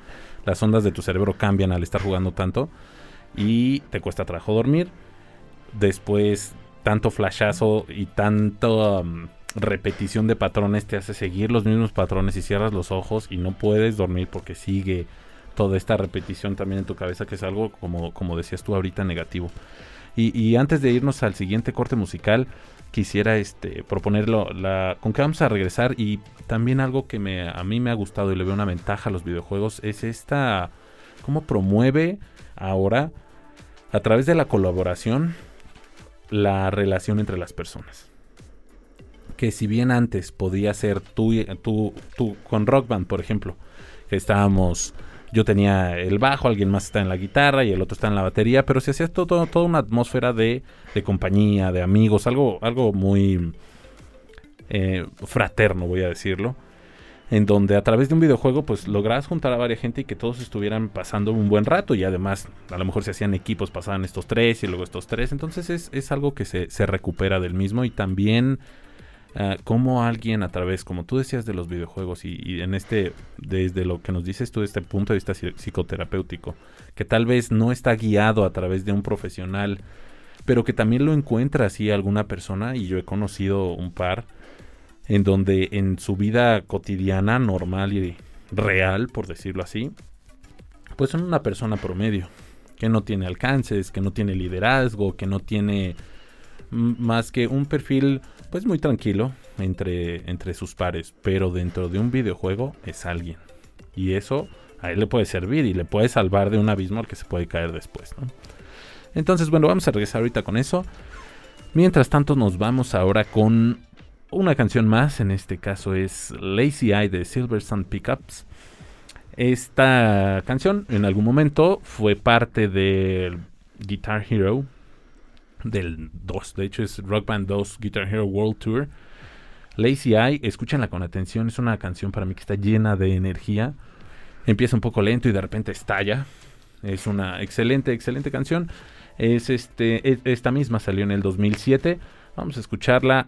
las ondas de tu cerebro cambian al estar jugando tanto y te cuesta trabajo dormir. Después tanto flashazo y tanto um, repetición de patrones te hace seguir los mismos patrones y cierras los ojos y no puedes dormir porque sigue toda esta repetición también en tu cabeza que es algo como, como decías tú ahorita negativo. Y, antes de irnos al siguiente corte musical, quisiera este, proponerlo, la, con que vamos a regresar y también algo que me, a mí me ha gustado y le veo una ventaja a los videojuegos es esta, cómo promueve ahora a través de la colaboración la relación entre las personas. Que si bien antes podía ser tú, tú, tú con Rock Band, por ejemplo, que estábamos yo tenía el bajo, alguien más está en la guitarra y el otro está en la batería, pero se hacía todo, toda una atmósfera de, compañía, de amigos, algo, algo muy eh, fraterno, voy a decirlo. En donde a través de un videojuego, pues lográs juntar a varias gente y que todos estuvieran pasando un buen rato. Y además, a lo mejor se hacían equipos, pasaban estos tres y luego estos tres. Entonces es, es algo que se, se recupera del mismo. Y también Ah, cómo alguien a través, como tú decías de los videojuegos y, en este, desde lo que nos dices tú, desde este punto de vista psicoterapéutico, que tal vez no está guiado a través de un profesional, pero que también lo encuentra así alguna persona, y yo he conocido un par, en donde en su vida cotidiana, normal y real, por decirlo así, pues son una persona promedio, que no tiene alcances, que no tiene liderazgo, que no tiene más que un perfil pues muy tranquilo entre, entre sus pares, pero dentro de un videojuego es alguien. Y eso a él le puede servir y le puede salvar de un abismo al que se puede caer después. Entonces, bueno, vamos a regresar ahorita con eso. Mientras tanto, nos vamos ahora con una canción más. En este caso es Lazy Eye de Silver Sun Pickups. Esta canción en algún momento fue parte del Guitar Hero del 2. De hecho, es Rock Band 2 Guitar Hero World Tour. Lazy Eye, escúchenla con atención. Es una canción para mí que está llena de energía. Empieza un poco lento y de repente estalla. Es una excelente, excelente canción. Es este, esta misma salió en el 2007. Vamos a escucharla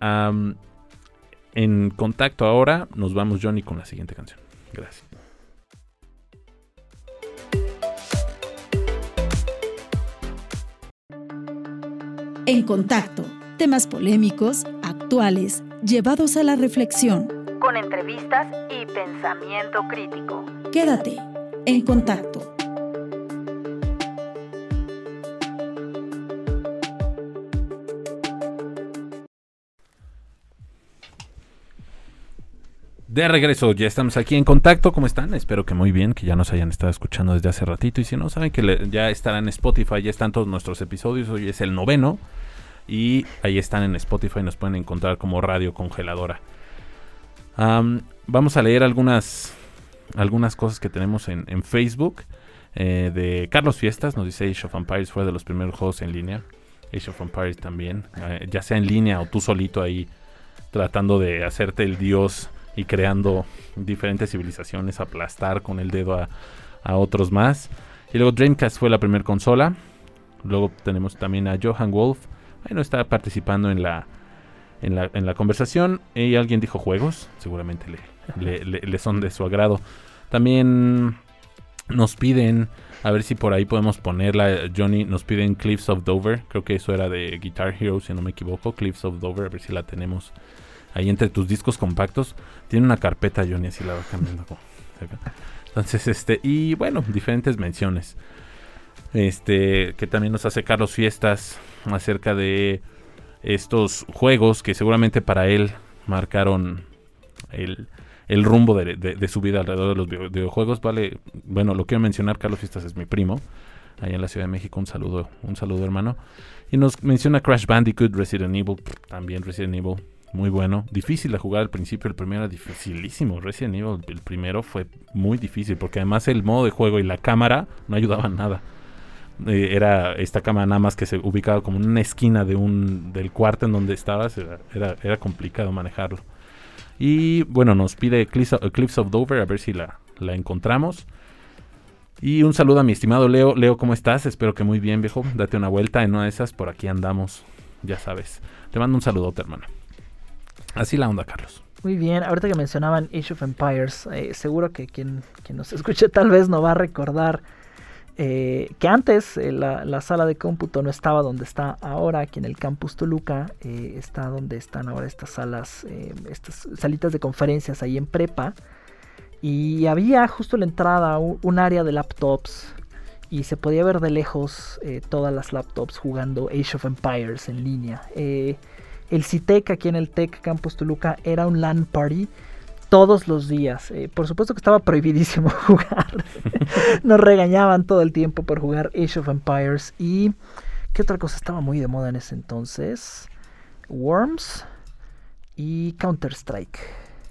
en contacto ahora. Nos vamos, Johnny, con la siguiente canción. Gracias. En contacto, temas polémicos, actuales, llevados a la reflexión. Con entrevistas y pensamiento crítico. Quédate en contacto. De regreso, ya estamos aquí en contacto. ¿Cómo están? Espero que muy bien, que ya nos hayan estado escuchando desde hace ratito. Y si no, saben que ya estarán en Spotify, ya están todos nuestros episodios. Hoy es el noveno. Y ahí están en Spotify, nos pueden encontrar como Radio Congeladora. vamos a leer algunas, algunas cosas que tenemos en, Facebook. Eh, de Carlos Fiestas, nos dice Age of Empires fue de los primeros juegos en línea. Age of Empires también, eh, ya sea en línea o tú solito ahí tratando de hacerte el dios y creando diferentes civilizaciones, aplastar con el dedo a, otros más. Y luego Dreamcast fue la primera consola. Luego tenemos también a Johan Wolf. Ahí no está participando en la, en la, en la conversación. Y alguien dijo juegos. Seguramente le, le, son de su agrado. También nos piden, a ver si por ahí podemos ponerla, Johnny, nos piden Cliffs of Dover, creo que eso era de Guitar Hero, si no me equivoco, Cliffs of Dover, a ver si la tenemos ahí entre tus discos compactos. Tiene una carpeta, Johnny, así la va cambiando. Entonces, este, y bueno, diferentes menciones. Este, que también nos hace Carlos Fiestas acerca de estos juegos que seguramente para él marcaron el, rumbo de, su vida alrededor de los videojuegos. Vale, bueno, lo quiero mencionar, Carlos Fiestas es mi primo, allá en la Ciudad de México. Un saludo, un saludo hermano. Y nos menciona Crash Bandicoot, Resident Evil, también Resident Evil muy bueno. Difícil de jugar al principio, el primero era dificilísimo. Resident Evil, el primero fue muy difícil porque además el modo de juego y la cámara no ayudaban nada. Eh, era esta cámara nada más que se ubicaba como en una esquina de un, del cuarto en donde estabas. Era, era, complicado manejarlo. Y bueno, nos pide Cliffs of, Dover a ver si la, la encontramos. Y un saludo a mi estimado Leo. Leo, ¿cómo estás? Espero que muy bien, viejo. Date una vuelta en una de esas. Por aquí andamos. Ya sabes. Te mando un saludote, hermano. Así la onda, Carlos. Muy bien, ahorita que mencionaban Age of Empires, eh, seguro que quien, nos escuche tal vez no va a recordar eh, que antes eh, la, sala de cómputo no estaba donde está ahora, aquí en el campus Toluca, está donde están ahora estas salas, estas salitas de conferencias ahí en prepa. Y había justo la entrada un, área de laptops y se podía ver de lejos todas las laptops jugando Age of Empires en línea. El CITEC aquí en el TEC Campus Toluca era un LAN party todos los días. Eh, por supuesto que estaba prohibidísimo jugar. Nos regañaban todo el tiempo por jugar Age of Empires. Y ¿qué otra cosa estaba muy de moda en ese entonces? Worms y Counter-Strike.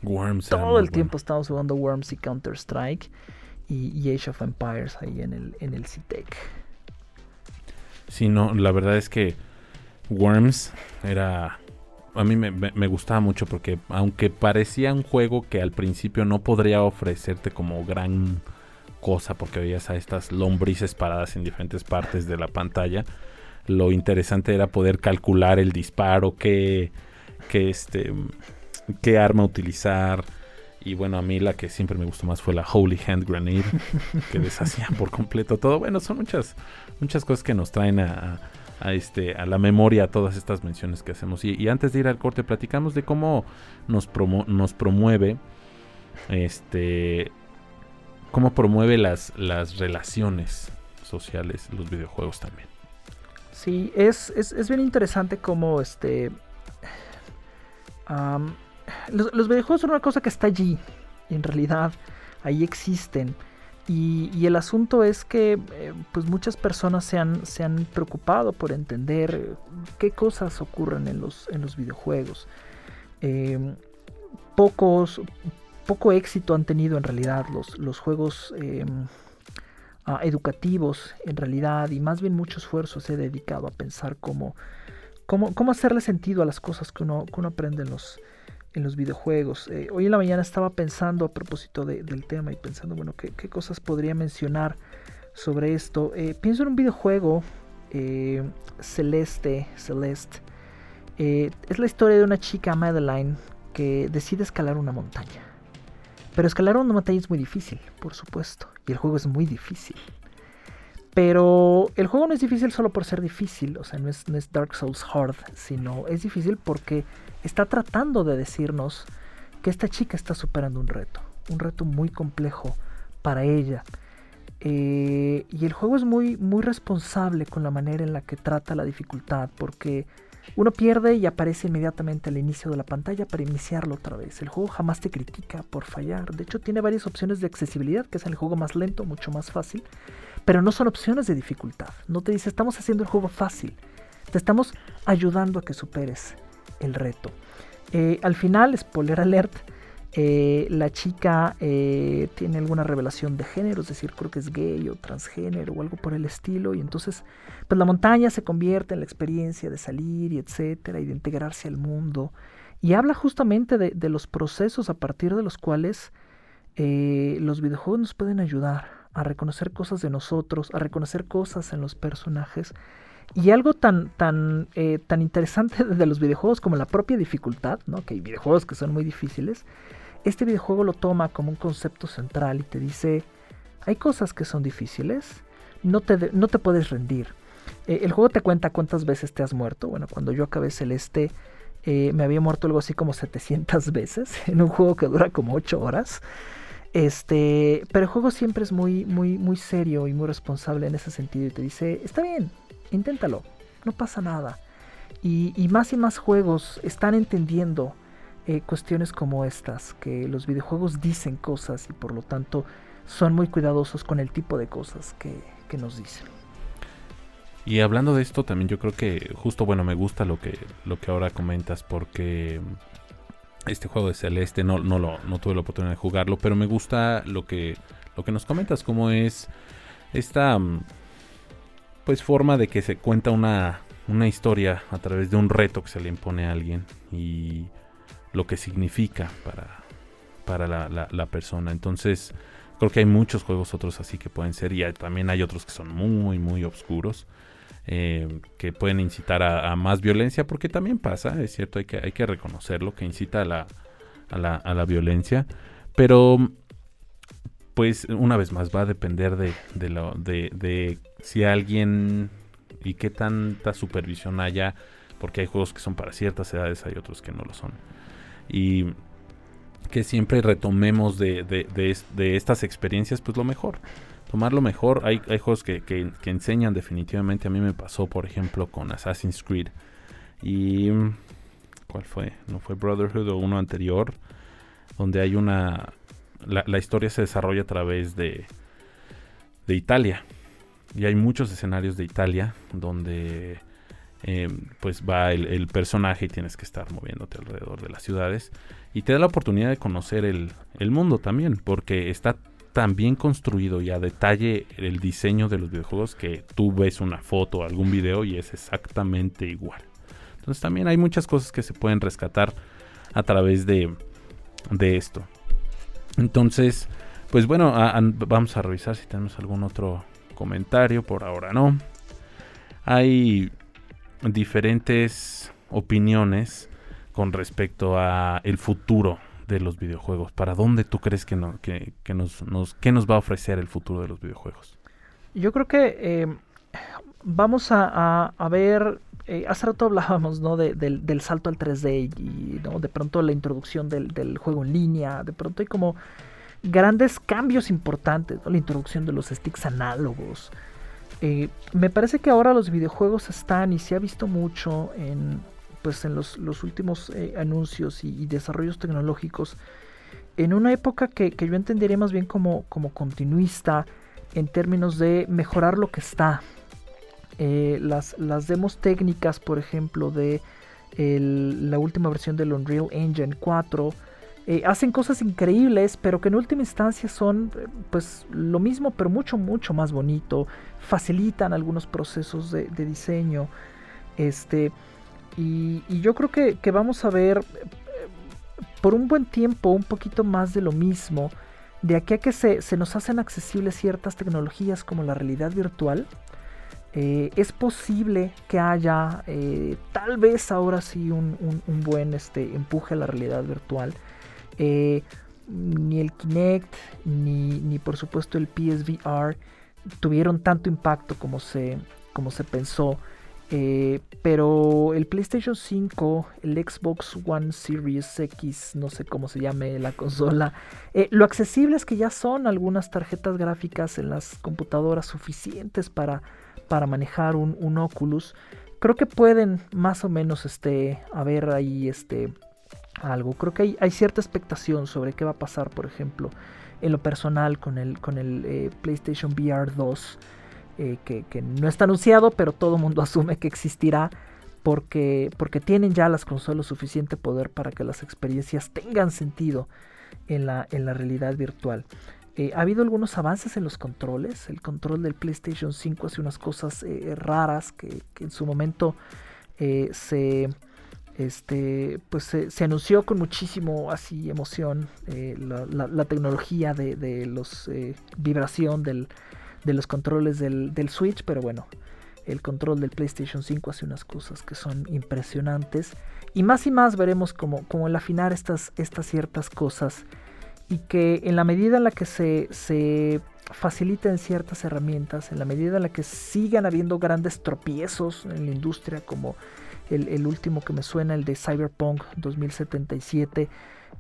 Worms. Todo el tiempo estábamos jugando Worms y Counter-Strike y, Age of Empires ahí en el, en el CITEC. Sí, no, la verdad es que Worms era... A mí me, gustaba mucho porque aunque parecía un juego que al principio no podría ofrecerte como gran cosa porque veías a estas lombrices paradas en diferentes partes de la pantalla, lo interesante era poder calcular el disparo, qué, qué, este, qué arma utilizar, y bueno, a mí la que siempre me gustó más fue la Holy Hand Grenade, que deshacía por completo todo. Bueno, son muchas, muchas cosas que nos traen a, este, a la memoria todas estas menciones que hacemos. Y, antes de ir al corte, platicamos de cómo nos, promueve, este, cómo promueve las, las relaciones sociales los videojuegos también. Sí, es, es, bien interesante cómo este los, videojuegos son una cosa que está allí, en realidad, ahí existen. Y, el asunto es que eh, pues muchas personas se han, se han, preocupado por entender qué cosas ocurren en los, en los videojuegos. Em, pocos, poco éxito han tenido en realidad los, los juegos em, ah, educativos en realidad y más bien mucho esfuerzo se ha dedicado a pensar cómo, cómo, cómo hacerle sentido a las cosas que uno, que uno aprende en los, en los videojuegos. Eh, hoy en la mañana estaba pensando a propósito del tema y pensando, bueno, qué, cosas podría mencionar sobre esto. Eh, pienso en un videojuego, eh, Celeste, Celeste. es la historia de una chica, Madeline, que decide escalar una montaña. Pero escalar una montaña es muy difícil, por supuesto. Y el juego es muy difícil. Pero el juego no es difícil solo por ser difícil, o sea, no es, no es Dark Souls Hard, sino es difícil porque está tratando de decirnos que esta chica está superando un reto, un reto muy complejo para ella. Eh, y el juego es muy, muy responsable con la manera en la que trata la dificultad, porque uno pierde y aparece inmediatamente al inicio de la pantalla para iniciarlo otra vez. El juego jamás te critica por fallar. De hecho, tiene varias opciones de accesibilidad, que es el juego más lento, mucho más fácil. Pero no son opciones de dificultad. No te dice, estamos haciendo el juego fácil. Te estamos ayudando a que superes el reto. Eh, al final, spoiler alert, eh, la chica eh, tiene alguna revelación de género, es decir, creo que es gay o transgénero o algo por el estilo, y entonces, pues la montaña se convierte en la experiencia de salir y etcétera, y de integrarse al mundo, y habla justamente de, los procesos a partir de los cuales los videojuegos nos pueden ayudar a reconocer cosas de nosotros, a reconocer cosas en los personajes y algo tan, tan, eh, tan interesante de los videojuegos como la propia dificultad, ¿no? que hay videojuegos que son muy difíciles, este videojuego lo toma como un concepto central y te dice, hay cosas que son difíciles, no te, no te puedes rendir. Eh, el juego te cuenta cuántas veces te has muerto. Bueno, cuando yo acabé Celeste eh, me había muerto algo así como 700 veces en un juego que dura como 8 horas. Este, pero el juego siempre es muy, muy, muy serio y muy responsable en ese sentido y te dice, está bien, inténtalo, no pasa nada. Y, más y más juegos están entendiendo eh, cuestiones como estas, que los videojuegos dicen cosas y por lo tanto son muy cuidadosos con el tipo de cosas que, nos dicen. Y hablando de esto, también yo creo que justo, bueno, me gusta lo que, lo que ahora comentas porque este juego de Celeste no, no, lo, no tuve la oportunidad de jugarlo, pero me gusta lo que, lo que nos comentas, cómo es esta pues forma de que se cuenta una, una historia a través de un reto que se le impone a alguien y lo que significa para, para la, la, persona. Entonces, creo que hay muchos juegos otros así que pueden ser y también hay otros que son muy, muy oscuros. Eh, que pueden incitar a, más violencia, porque también pasa, es cierto, hay que, hay que reconocerlo, que incita a la, a la, a la violencia, pero pues una vez más va a depender de, de, lo, de, de si alguien y qué tanta supervisión haya, porque hay juegos que son para ciertas edades, hay otros que no lo son. Y que siempre retomemos de, de, estas experiencias, pues lo mejor. Tomar lo mejor. Hay, hay juegos que, que, enseñan definitivamente. A mí me pasó, por ejemplo, con Assassin's Creed. Y ¿Cuál fue? ¿No fue Brotherhood o uno anterior? Donde hay una... La, historia se desarrolla a través de, de Italia. Y hay muchos escenarios de Italia donde eh, pues va el, personaje y tienes que estar moviéndote alrededor de las ciudades. Y te da la oportunidad de conocer el, el mundo también, porque está tan bien construido y a detalle el diseño de los videojuegos que tú ves una foto o algún video y es exactamente igual. Entonces también hay muchas cosas que se pueden rescatar a través de, de esto. Entonces, pues bueno, vamos a revisar si tenemos algún otro comentario. Por ahora no. Hay diferentes opiniones con respecto a el futuro de los videojuegos? ¿Para dónde tú crees que, no, que, nos, nos, nos va a ofrecer el futuro de los videojuegos? Yo creo que eh, vamos a, ver, eh, hace rato hablábamos ¿no? del, salto al 3D y ¿no? de pronto la introducción del, juego en línea, de pronto hay como grandes cambios importantes, la introducción de los sticks análogos. Eh, me parece que ahora los videojuegos están y se ha visto mucho en, pues en los, últimos eh, anuncios y, desarrollos tecnológicos en una época que, yo entendería más bien como, como continuista en términos de mejorar lo que está. Eh, las, las, demos técnicas, por ejemplo, de la última versión del Unreal Engine 4, eh, hacen cosas increíbles, pero que en última instancia son pues lo mismo, pero mucho, mucho más bonito. Facilitan algunos procesos de, diseño. Este, y, yo creo que, vamos a ver eh, por un buen tiempo un poquito más de lo mismo. De aquí a que se, nos hacen accesibles ciertas tecnologías como la realidad virtual, eh, es posible que haya eh, tal vez ahora sí un, buen este, empuje a la realidad virtual. ni el Kinect, ni, ni, por supuesto el PSVR tuvieron tanto impacto como se, como se pensó. Eh, pero el PlayStation 5, el Xbox One Series X, no sé cómo se llame la consola, eh, lo accesible es que ya son algunas tarjetas gráficas en las computadoras suficientes para, para manejar un, Oculus. Creo que pueden más o menos este, haber ahí este, algo. Creo que hay, cierta expectación sobre qué va a pasar, por ejemplo, en lo personal con el, con el eh, PlayStation VR 2. Eh, que, no está anunciado, pero todo el mundo asume que existirá porque, porque tienen ya las consolas suficiente poder para que las experiencias tengan sentido en la, en la realidad virtual. Eh, ha habido algunos avances en los controles. El control del PlayStation 5 hace unas cosas eh, raras que, en su momento se, este, pues se, anunció con muchísimo así emoción la, tecnología de, de los vibración del, de los controles del, Switch, pero bueno, el control del PlayStation 5 hace unas cosas que son impresionantes. Y más y más veremos como, como el afinar estas, estas ciertas cosas y que en la medida en la que se, se faciliten ciertas herramientas, en la medida en la que sigan habiendo grandes tropiezos en la industria como el, el último que me suena, el de Cyberpunk 2077,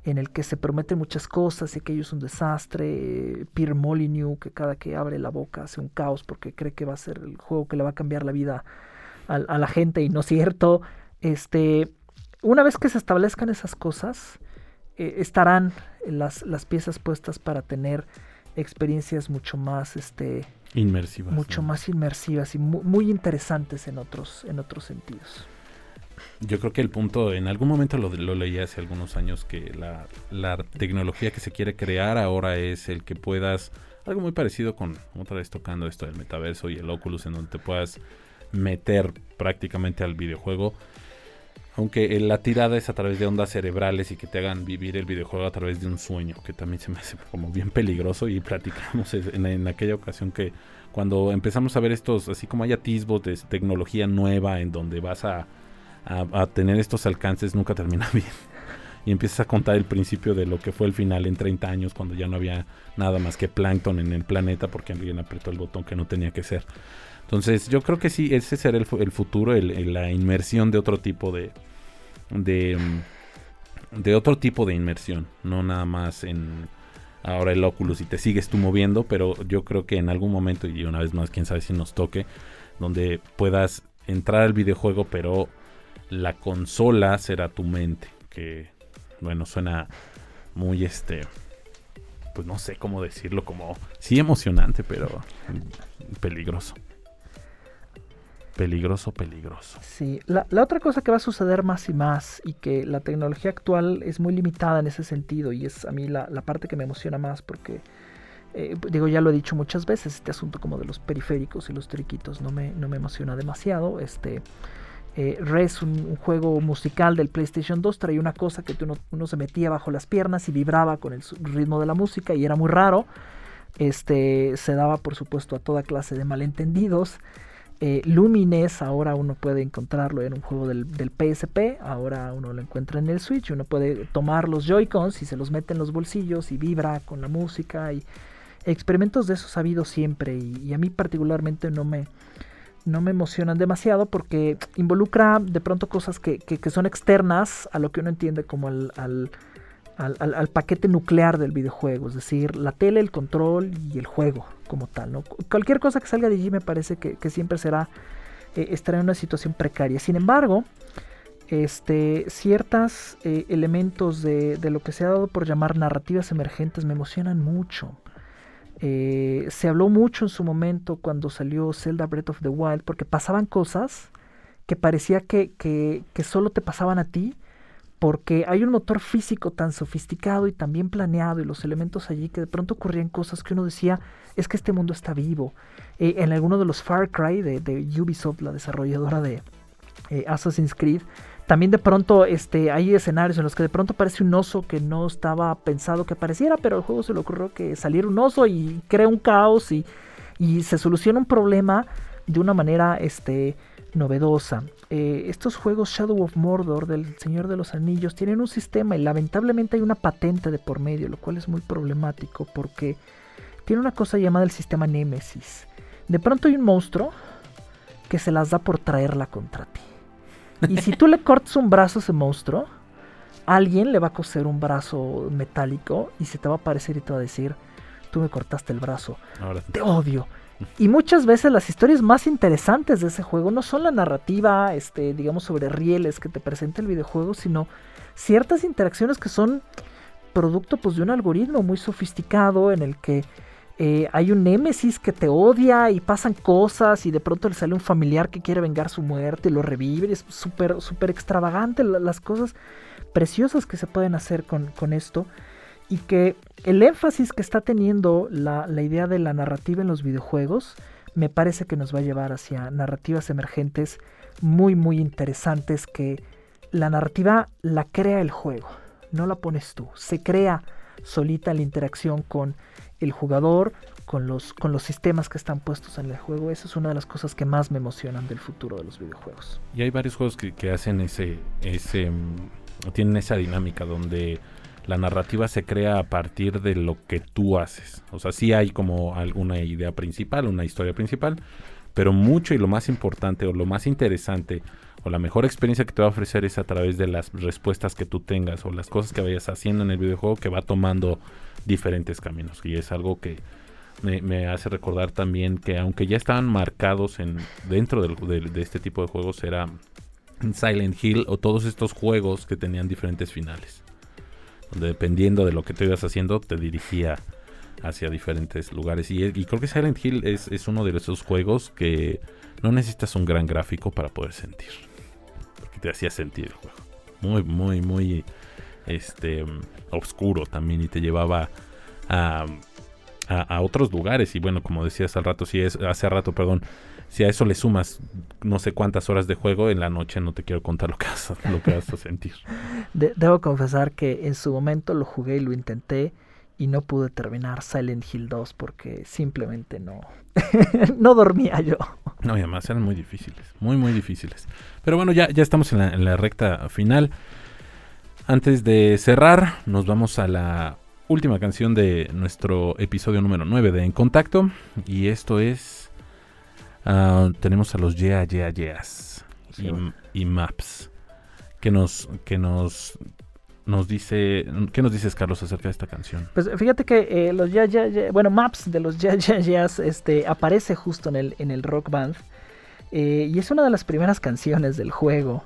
en el que se prometen muchas cosas y aquello es un desastre. Pierre Molyneux, que cada que abre la boca hace un caos porque cree que va a ser el juego que le va a cambiar la vida a, la gente y no es cierto. Este, una vez que se establezcan esas cosas, eh, estarán las, las, piezas puestas para tener experiencias mucho más este, inmersivas. Mucho más inmersivas y muy, muy interesantes en otros, en otros sentidos. Yo creo que el punto, en algún momento lo, lo leí hace algunos años, que la, tecnología que se quiere crear ahora es el que puedas, algo muy parecido con, otra vez tocando esto del metaverso y el Oculus, en donde te puedas meter prácticamente al videojuego. Aunque la tirada es a través de ondas cerebrales y que te hagan vivir el videojuego a través de un sueño, que también se me hace como bien peligroso y platicamos en, aquella ocasión que cuando empezamos a ver estos, así como hay atisbos de tecnología nueva en donde vas a a, tener estos alcances nunca termina bien. Y empiezas a contar el principio de lo que fue el final en 30 años, cuando ya no había nada más que plancton en el planeta porque alguien apretó el botón que no tenía que ser. Entonces, yo creo que sí, ese será el, futuro, la inmersión de otro tipo de, de, mm, de otro tipo de inmersión, no nada más en ahora el Oculus y te sigues tú moviendo, pero yo creo que en algún momento, y una vez más, quién sabe si nos toque, donde puedas entrar al videojuego, pero la consola será tu mente. Que, bueno, suena muy este. Pues no sé cómo decirlo, como. Sí, emocionante, pero peligroso. Peligroso, peligroso. Sí, la, otra cosa que va a suceder más y más y que la tecnología actual es muy limitada en ese sentido y es a mí la, parte que me emociona más porque, eh, digo, ya lo he dicho muchas veces, este asunto como de los periféricos y los triquitos no me, no me emociona demasiado. Este, eh, Res, un, un, juego musical del PlayStation 2, traía una cosa que uno, uno se metía bajo las piernas y vibraba con el ritmo de la música y era muy raro. Este, se daba por supuesto a toda clase de malentendidos. Eh, Lumines, ahora uno puede encontrarlo en un juego del, PSP, ahora uno lo encuentra en el Switch, uno puede tomar los Joy-Cons y se los mete en los bolsillos y vibra con la música y experimentos de esos ha habido siempre y, a mí particularmente no me, no me emocionan demasiado porque involucra de pronto cosas que, que, son externas a lo que uno entiende como al al, paquete nuclear del videojuego, es decir, la tele, el control y el juego como tal. ¿no? Cualquier cosa que salga de allí me parece que, siempre será eh, estar en una situación precaria. Sin embargo, este, ciertos eh, elementos de, lo que se ha dado por llamar narrativas emergentes me emocionan mucho. Eh, se habló mucho en su momento cuando salió Zelda Breath of the Wild porque pasaban cosas que parecía que solo te pasaban a ti porque hay un motor físico tan sofisticado y tan bien planeado y los elementos allí que de pronto ocurrían cosas que uno decía, es que este mundo está vivo. Eh, en alguno de los Far Cry de, Ubisoft, la desarrolladora de eh, Assassin's Creed, también de pronto este, hay escenarios en los que de pronto aparece un oso que no estaba pensado que apareciera, pero al juego se le ocurrió que saliera un oso y crea un caos y, y se soluciona un problema de una manera este, novedosa. Eh, estos juegos Shadow of Mordor del Señor de los Anillos tienen un sistema y lamentablemente hay una patente de por medio, lo cual es muy problemático porque tiene una cosa llamada el sistema Nemesis. De pronto hay un monstruo que se las da por traerla contra ti. Y si tú le cortas un brazo a ese monstruo, alguien le va a coser un brazo metálico y se te va a aparecer y te va a decir, tú me cortaste el brazo, Ahora. te odio. Y muchas veces las historias más interesantes de ese juego no son la narrativa, este, digamos, sobre rieles que te presenta el videojuego, sino ciertas interacciones que son producto pues, de un algoritmo muy sofisticado en el que eh, hay un némesis que te odia y pasan cosas y de pronto le sale un familiar que quiere vengar su muerte y lo revive. Es súper, súper extravagante las cosas preciosas que se pueden hacer con, con esto y que el énfasis que está teniendo la, la, idea de la narrativa en los videojuegos me parece que nos va a llevar hacia narrativas emergentes muy muy interesantes que la narrativa la crea el juego, no la pones tú, se crea solita la interacción con el jugador, con los, con los sistemas que están puestos en el juego. Esa es una de las cosas que más me emocionan del futuro de los videojuegos. Y hay varios juegos que, que hacen ese, ese, mm, tienen esa dinámica donde la narrativa se crea a partir de lo que tú haces. O sea, sí hay como alguna idea principal, una historia principal, pero mucho y lo más importante o lo más interesante o la mejor experiencia que te va a ofrecer es a través de las respuestas que tú tengas o las cosas que vayas haciendo en el videojuego que va tomando diferentes caminos. Y es algo que me, hace recordar también que aunque ya estaban marcados en dentro de, de este tipo de juegos era Silent Hill o todos estos juegos que tenían diferentes finales donde dependiendo de lo que te ibas haciendo te dirigía hacia diferentes lugares. Y, creo que Silent Hill es, es, uno de esos juegos que no necesitas un gran gráfico para poder sentir. Porque te hacía sentir el juego. Muy, muy, muy este, oscuro también y te llevaba a, a, a otros lugares. Y bueno, como decías al rato, si es, hace rato, perdón, si a eso le sumas no sé cuántas horas de juego, en la noche no te quiero contar lo que vas a, lo que vas a sentir. De, debo confesar que en su momento lo jugué y lo intenté y no pude terminar Silent Hill 2 porque simplemente no, no dormía yo. No, y además eran muy difíciles, muy, muy difíciles. Pero bueno, ya, ya estamos en la, en la recta final. Antes de cerrar, nos vamos a la última canción de nuestro episodio número 9 de En Contacto. Y esto es Uh, tenemos a los Yeah, Yeah, Yeahs sí. y, y, Maps. Que nos, que nos, nos dice, ¿qué nos dices, Carlos, acerca de esta canción? Pues fíjate que eh, los Yeah, Yeah, yeah, bueno, Maps de los Yeah, Yeah, Yeahs este, aparece justo en el, en el rock band. Eh, y es una de las primeras canciones del juego.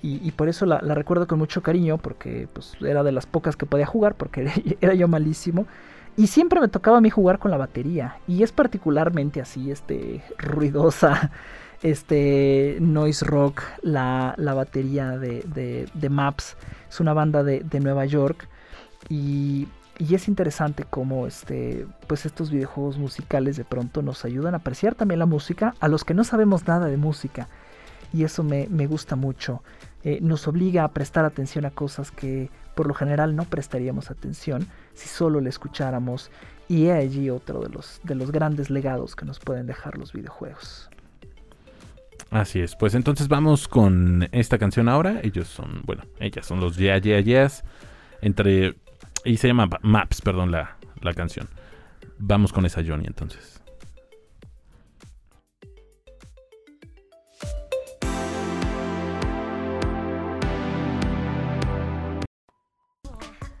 Y, por eso la, recuerdo con mucho cariño, porque pues, era de las pocas que podía jugar, porque era yo malísimo. Y siempre me tocaba a mí jugar con la batería. Y es particularmente así, este, ruidosa, este, noise rock, la, batería de, de, Maps. Es una banda de, de Nueva York. Y, y, es interesante cómo este, pues estos videojuegos musicales de pronto nos ayudan a apreciar también la música a los que no sabemos nada de música. Y eso me, me gusta mucho. Eh, nos obliga a prestar atención a cosas que por lo general no prestaríamos atención si solo le escucháramos y he allí otro de los, de los grandes legados que nos pueden dejar los videojuegos. Así es, pues entonces vamos con esta canción ahora. Ellos son, bueno, ellas son los Yeah Yeah Yeahs. Entre. Y se llama Maps, perdón, la, la canción. Vamos con esa Johnny entonces.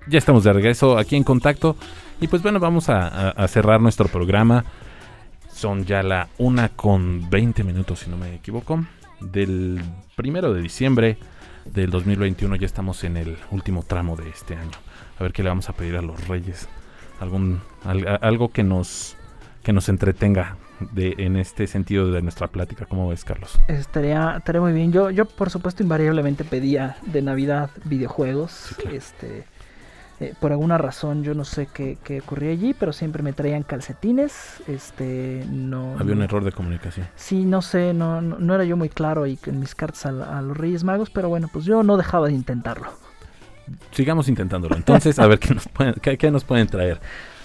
Ya estamos de regreso aquí en contacto. Y pues bueno, vamos a, cerrar nuestro programa. Son ya la una con 20 minutos, si no me equivoco. Del primero de diciembre del 2021 ya estamos en el último tramo de este año. A ver qué le vamos a pedir a los reyes. Algún, algo que nos, que nos entretenga de, en este sentido de nuestra plática. ¿Cómo ves, Carlos? Estaría, estaría muy bien. Yo, yo por supuesto, invariablemente pedía de Navidad videojuegos. Este eh, por alguna razón yo no sé qué, ocurría allí, pero siempre me traían calcetines. Este, no. Había un error de comunicación. Sí, no sé, no, no, era yo muy claro ahí en mis cartas a, los Reyes Magos, pero bueno, pues yo no dejaba de intentarlo. Sigamos intentándolo. Entonces, a ver qué nos pueden, qué nos pueden traer.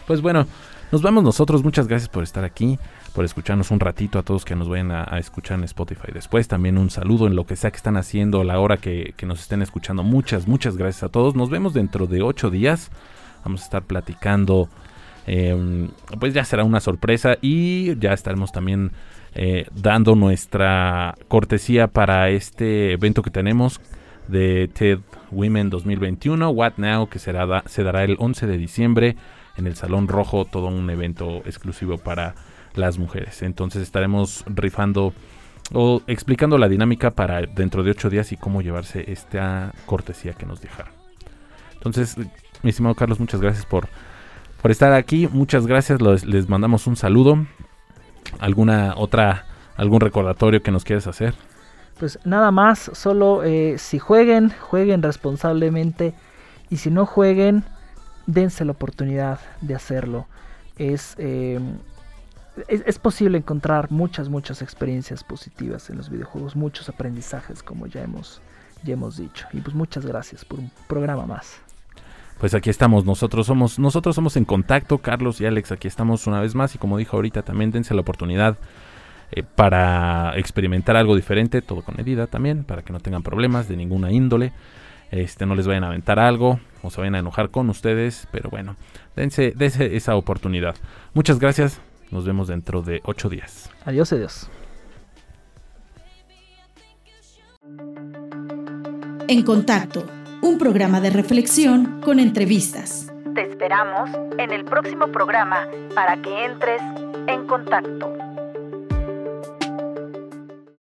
Pues bueno, nos vamos nosotros. Muchas gracias por estar aquí por escucharnos un ratito a todos que nos vayan a, escuchar en Spotify. Después también un saludo en lo que sea que están haciendo la hora que, nos estén escuchando. Muchas, muchas gracias a todos. Nos vemos dentro de ocho días. Vamos a estar platicando. Em, pues ya será una sorpresa y ya estaremos también eh, dando nuestra cortesía para este evento que tenemos de TED Women 2021, What Now, que será, se dará el 11 de diciembre en el Salón Rojo, todo un evento exclusivo para las mujeres. Entonces estaremos rifando o explicando la dinámica para dentro de ocho días y cómo llevarse esta cortesía que nos dejaron. Entonces, mi estimado Carlos, muchas gracias por, por estar aquí. Muchas gracias, les mandamos un saludo. ¿Alguna otra, algún recordatorio que nos quieras hacer? Pues nada más, solo eh, si jueguen, jueguen responsablemente. Y si no jueguen, dense la oportunidad de hacerlo. Es eh, es, posible encontrar muchas, muchas experiencias positivas en los videojuegos, muchos aprendizajes, como ya hemos, ya hemos dicho. Y pues muchas gracias por un programa más. Pues aquí estamos, nosotros somos, nosotros somos en contacto, Carlos y Alex, aquí estamos una vez más y como dijo ahorita también dense la oportunidad eh, para experimentar algo diferente, todo con medida también, para que no tengan problemas de ninguna índole, este, no les vayan a aventar algo o se vayan a enojar con ustedes, pero bueno, dense, dense esa oportunidad. Muchas gracias, nos vemos dentro de ocho días. Adiós, adiós. En contacto, un programa de reflexión con entrevistas. Te esperamos en el próximo programa para que entres en contacto.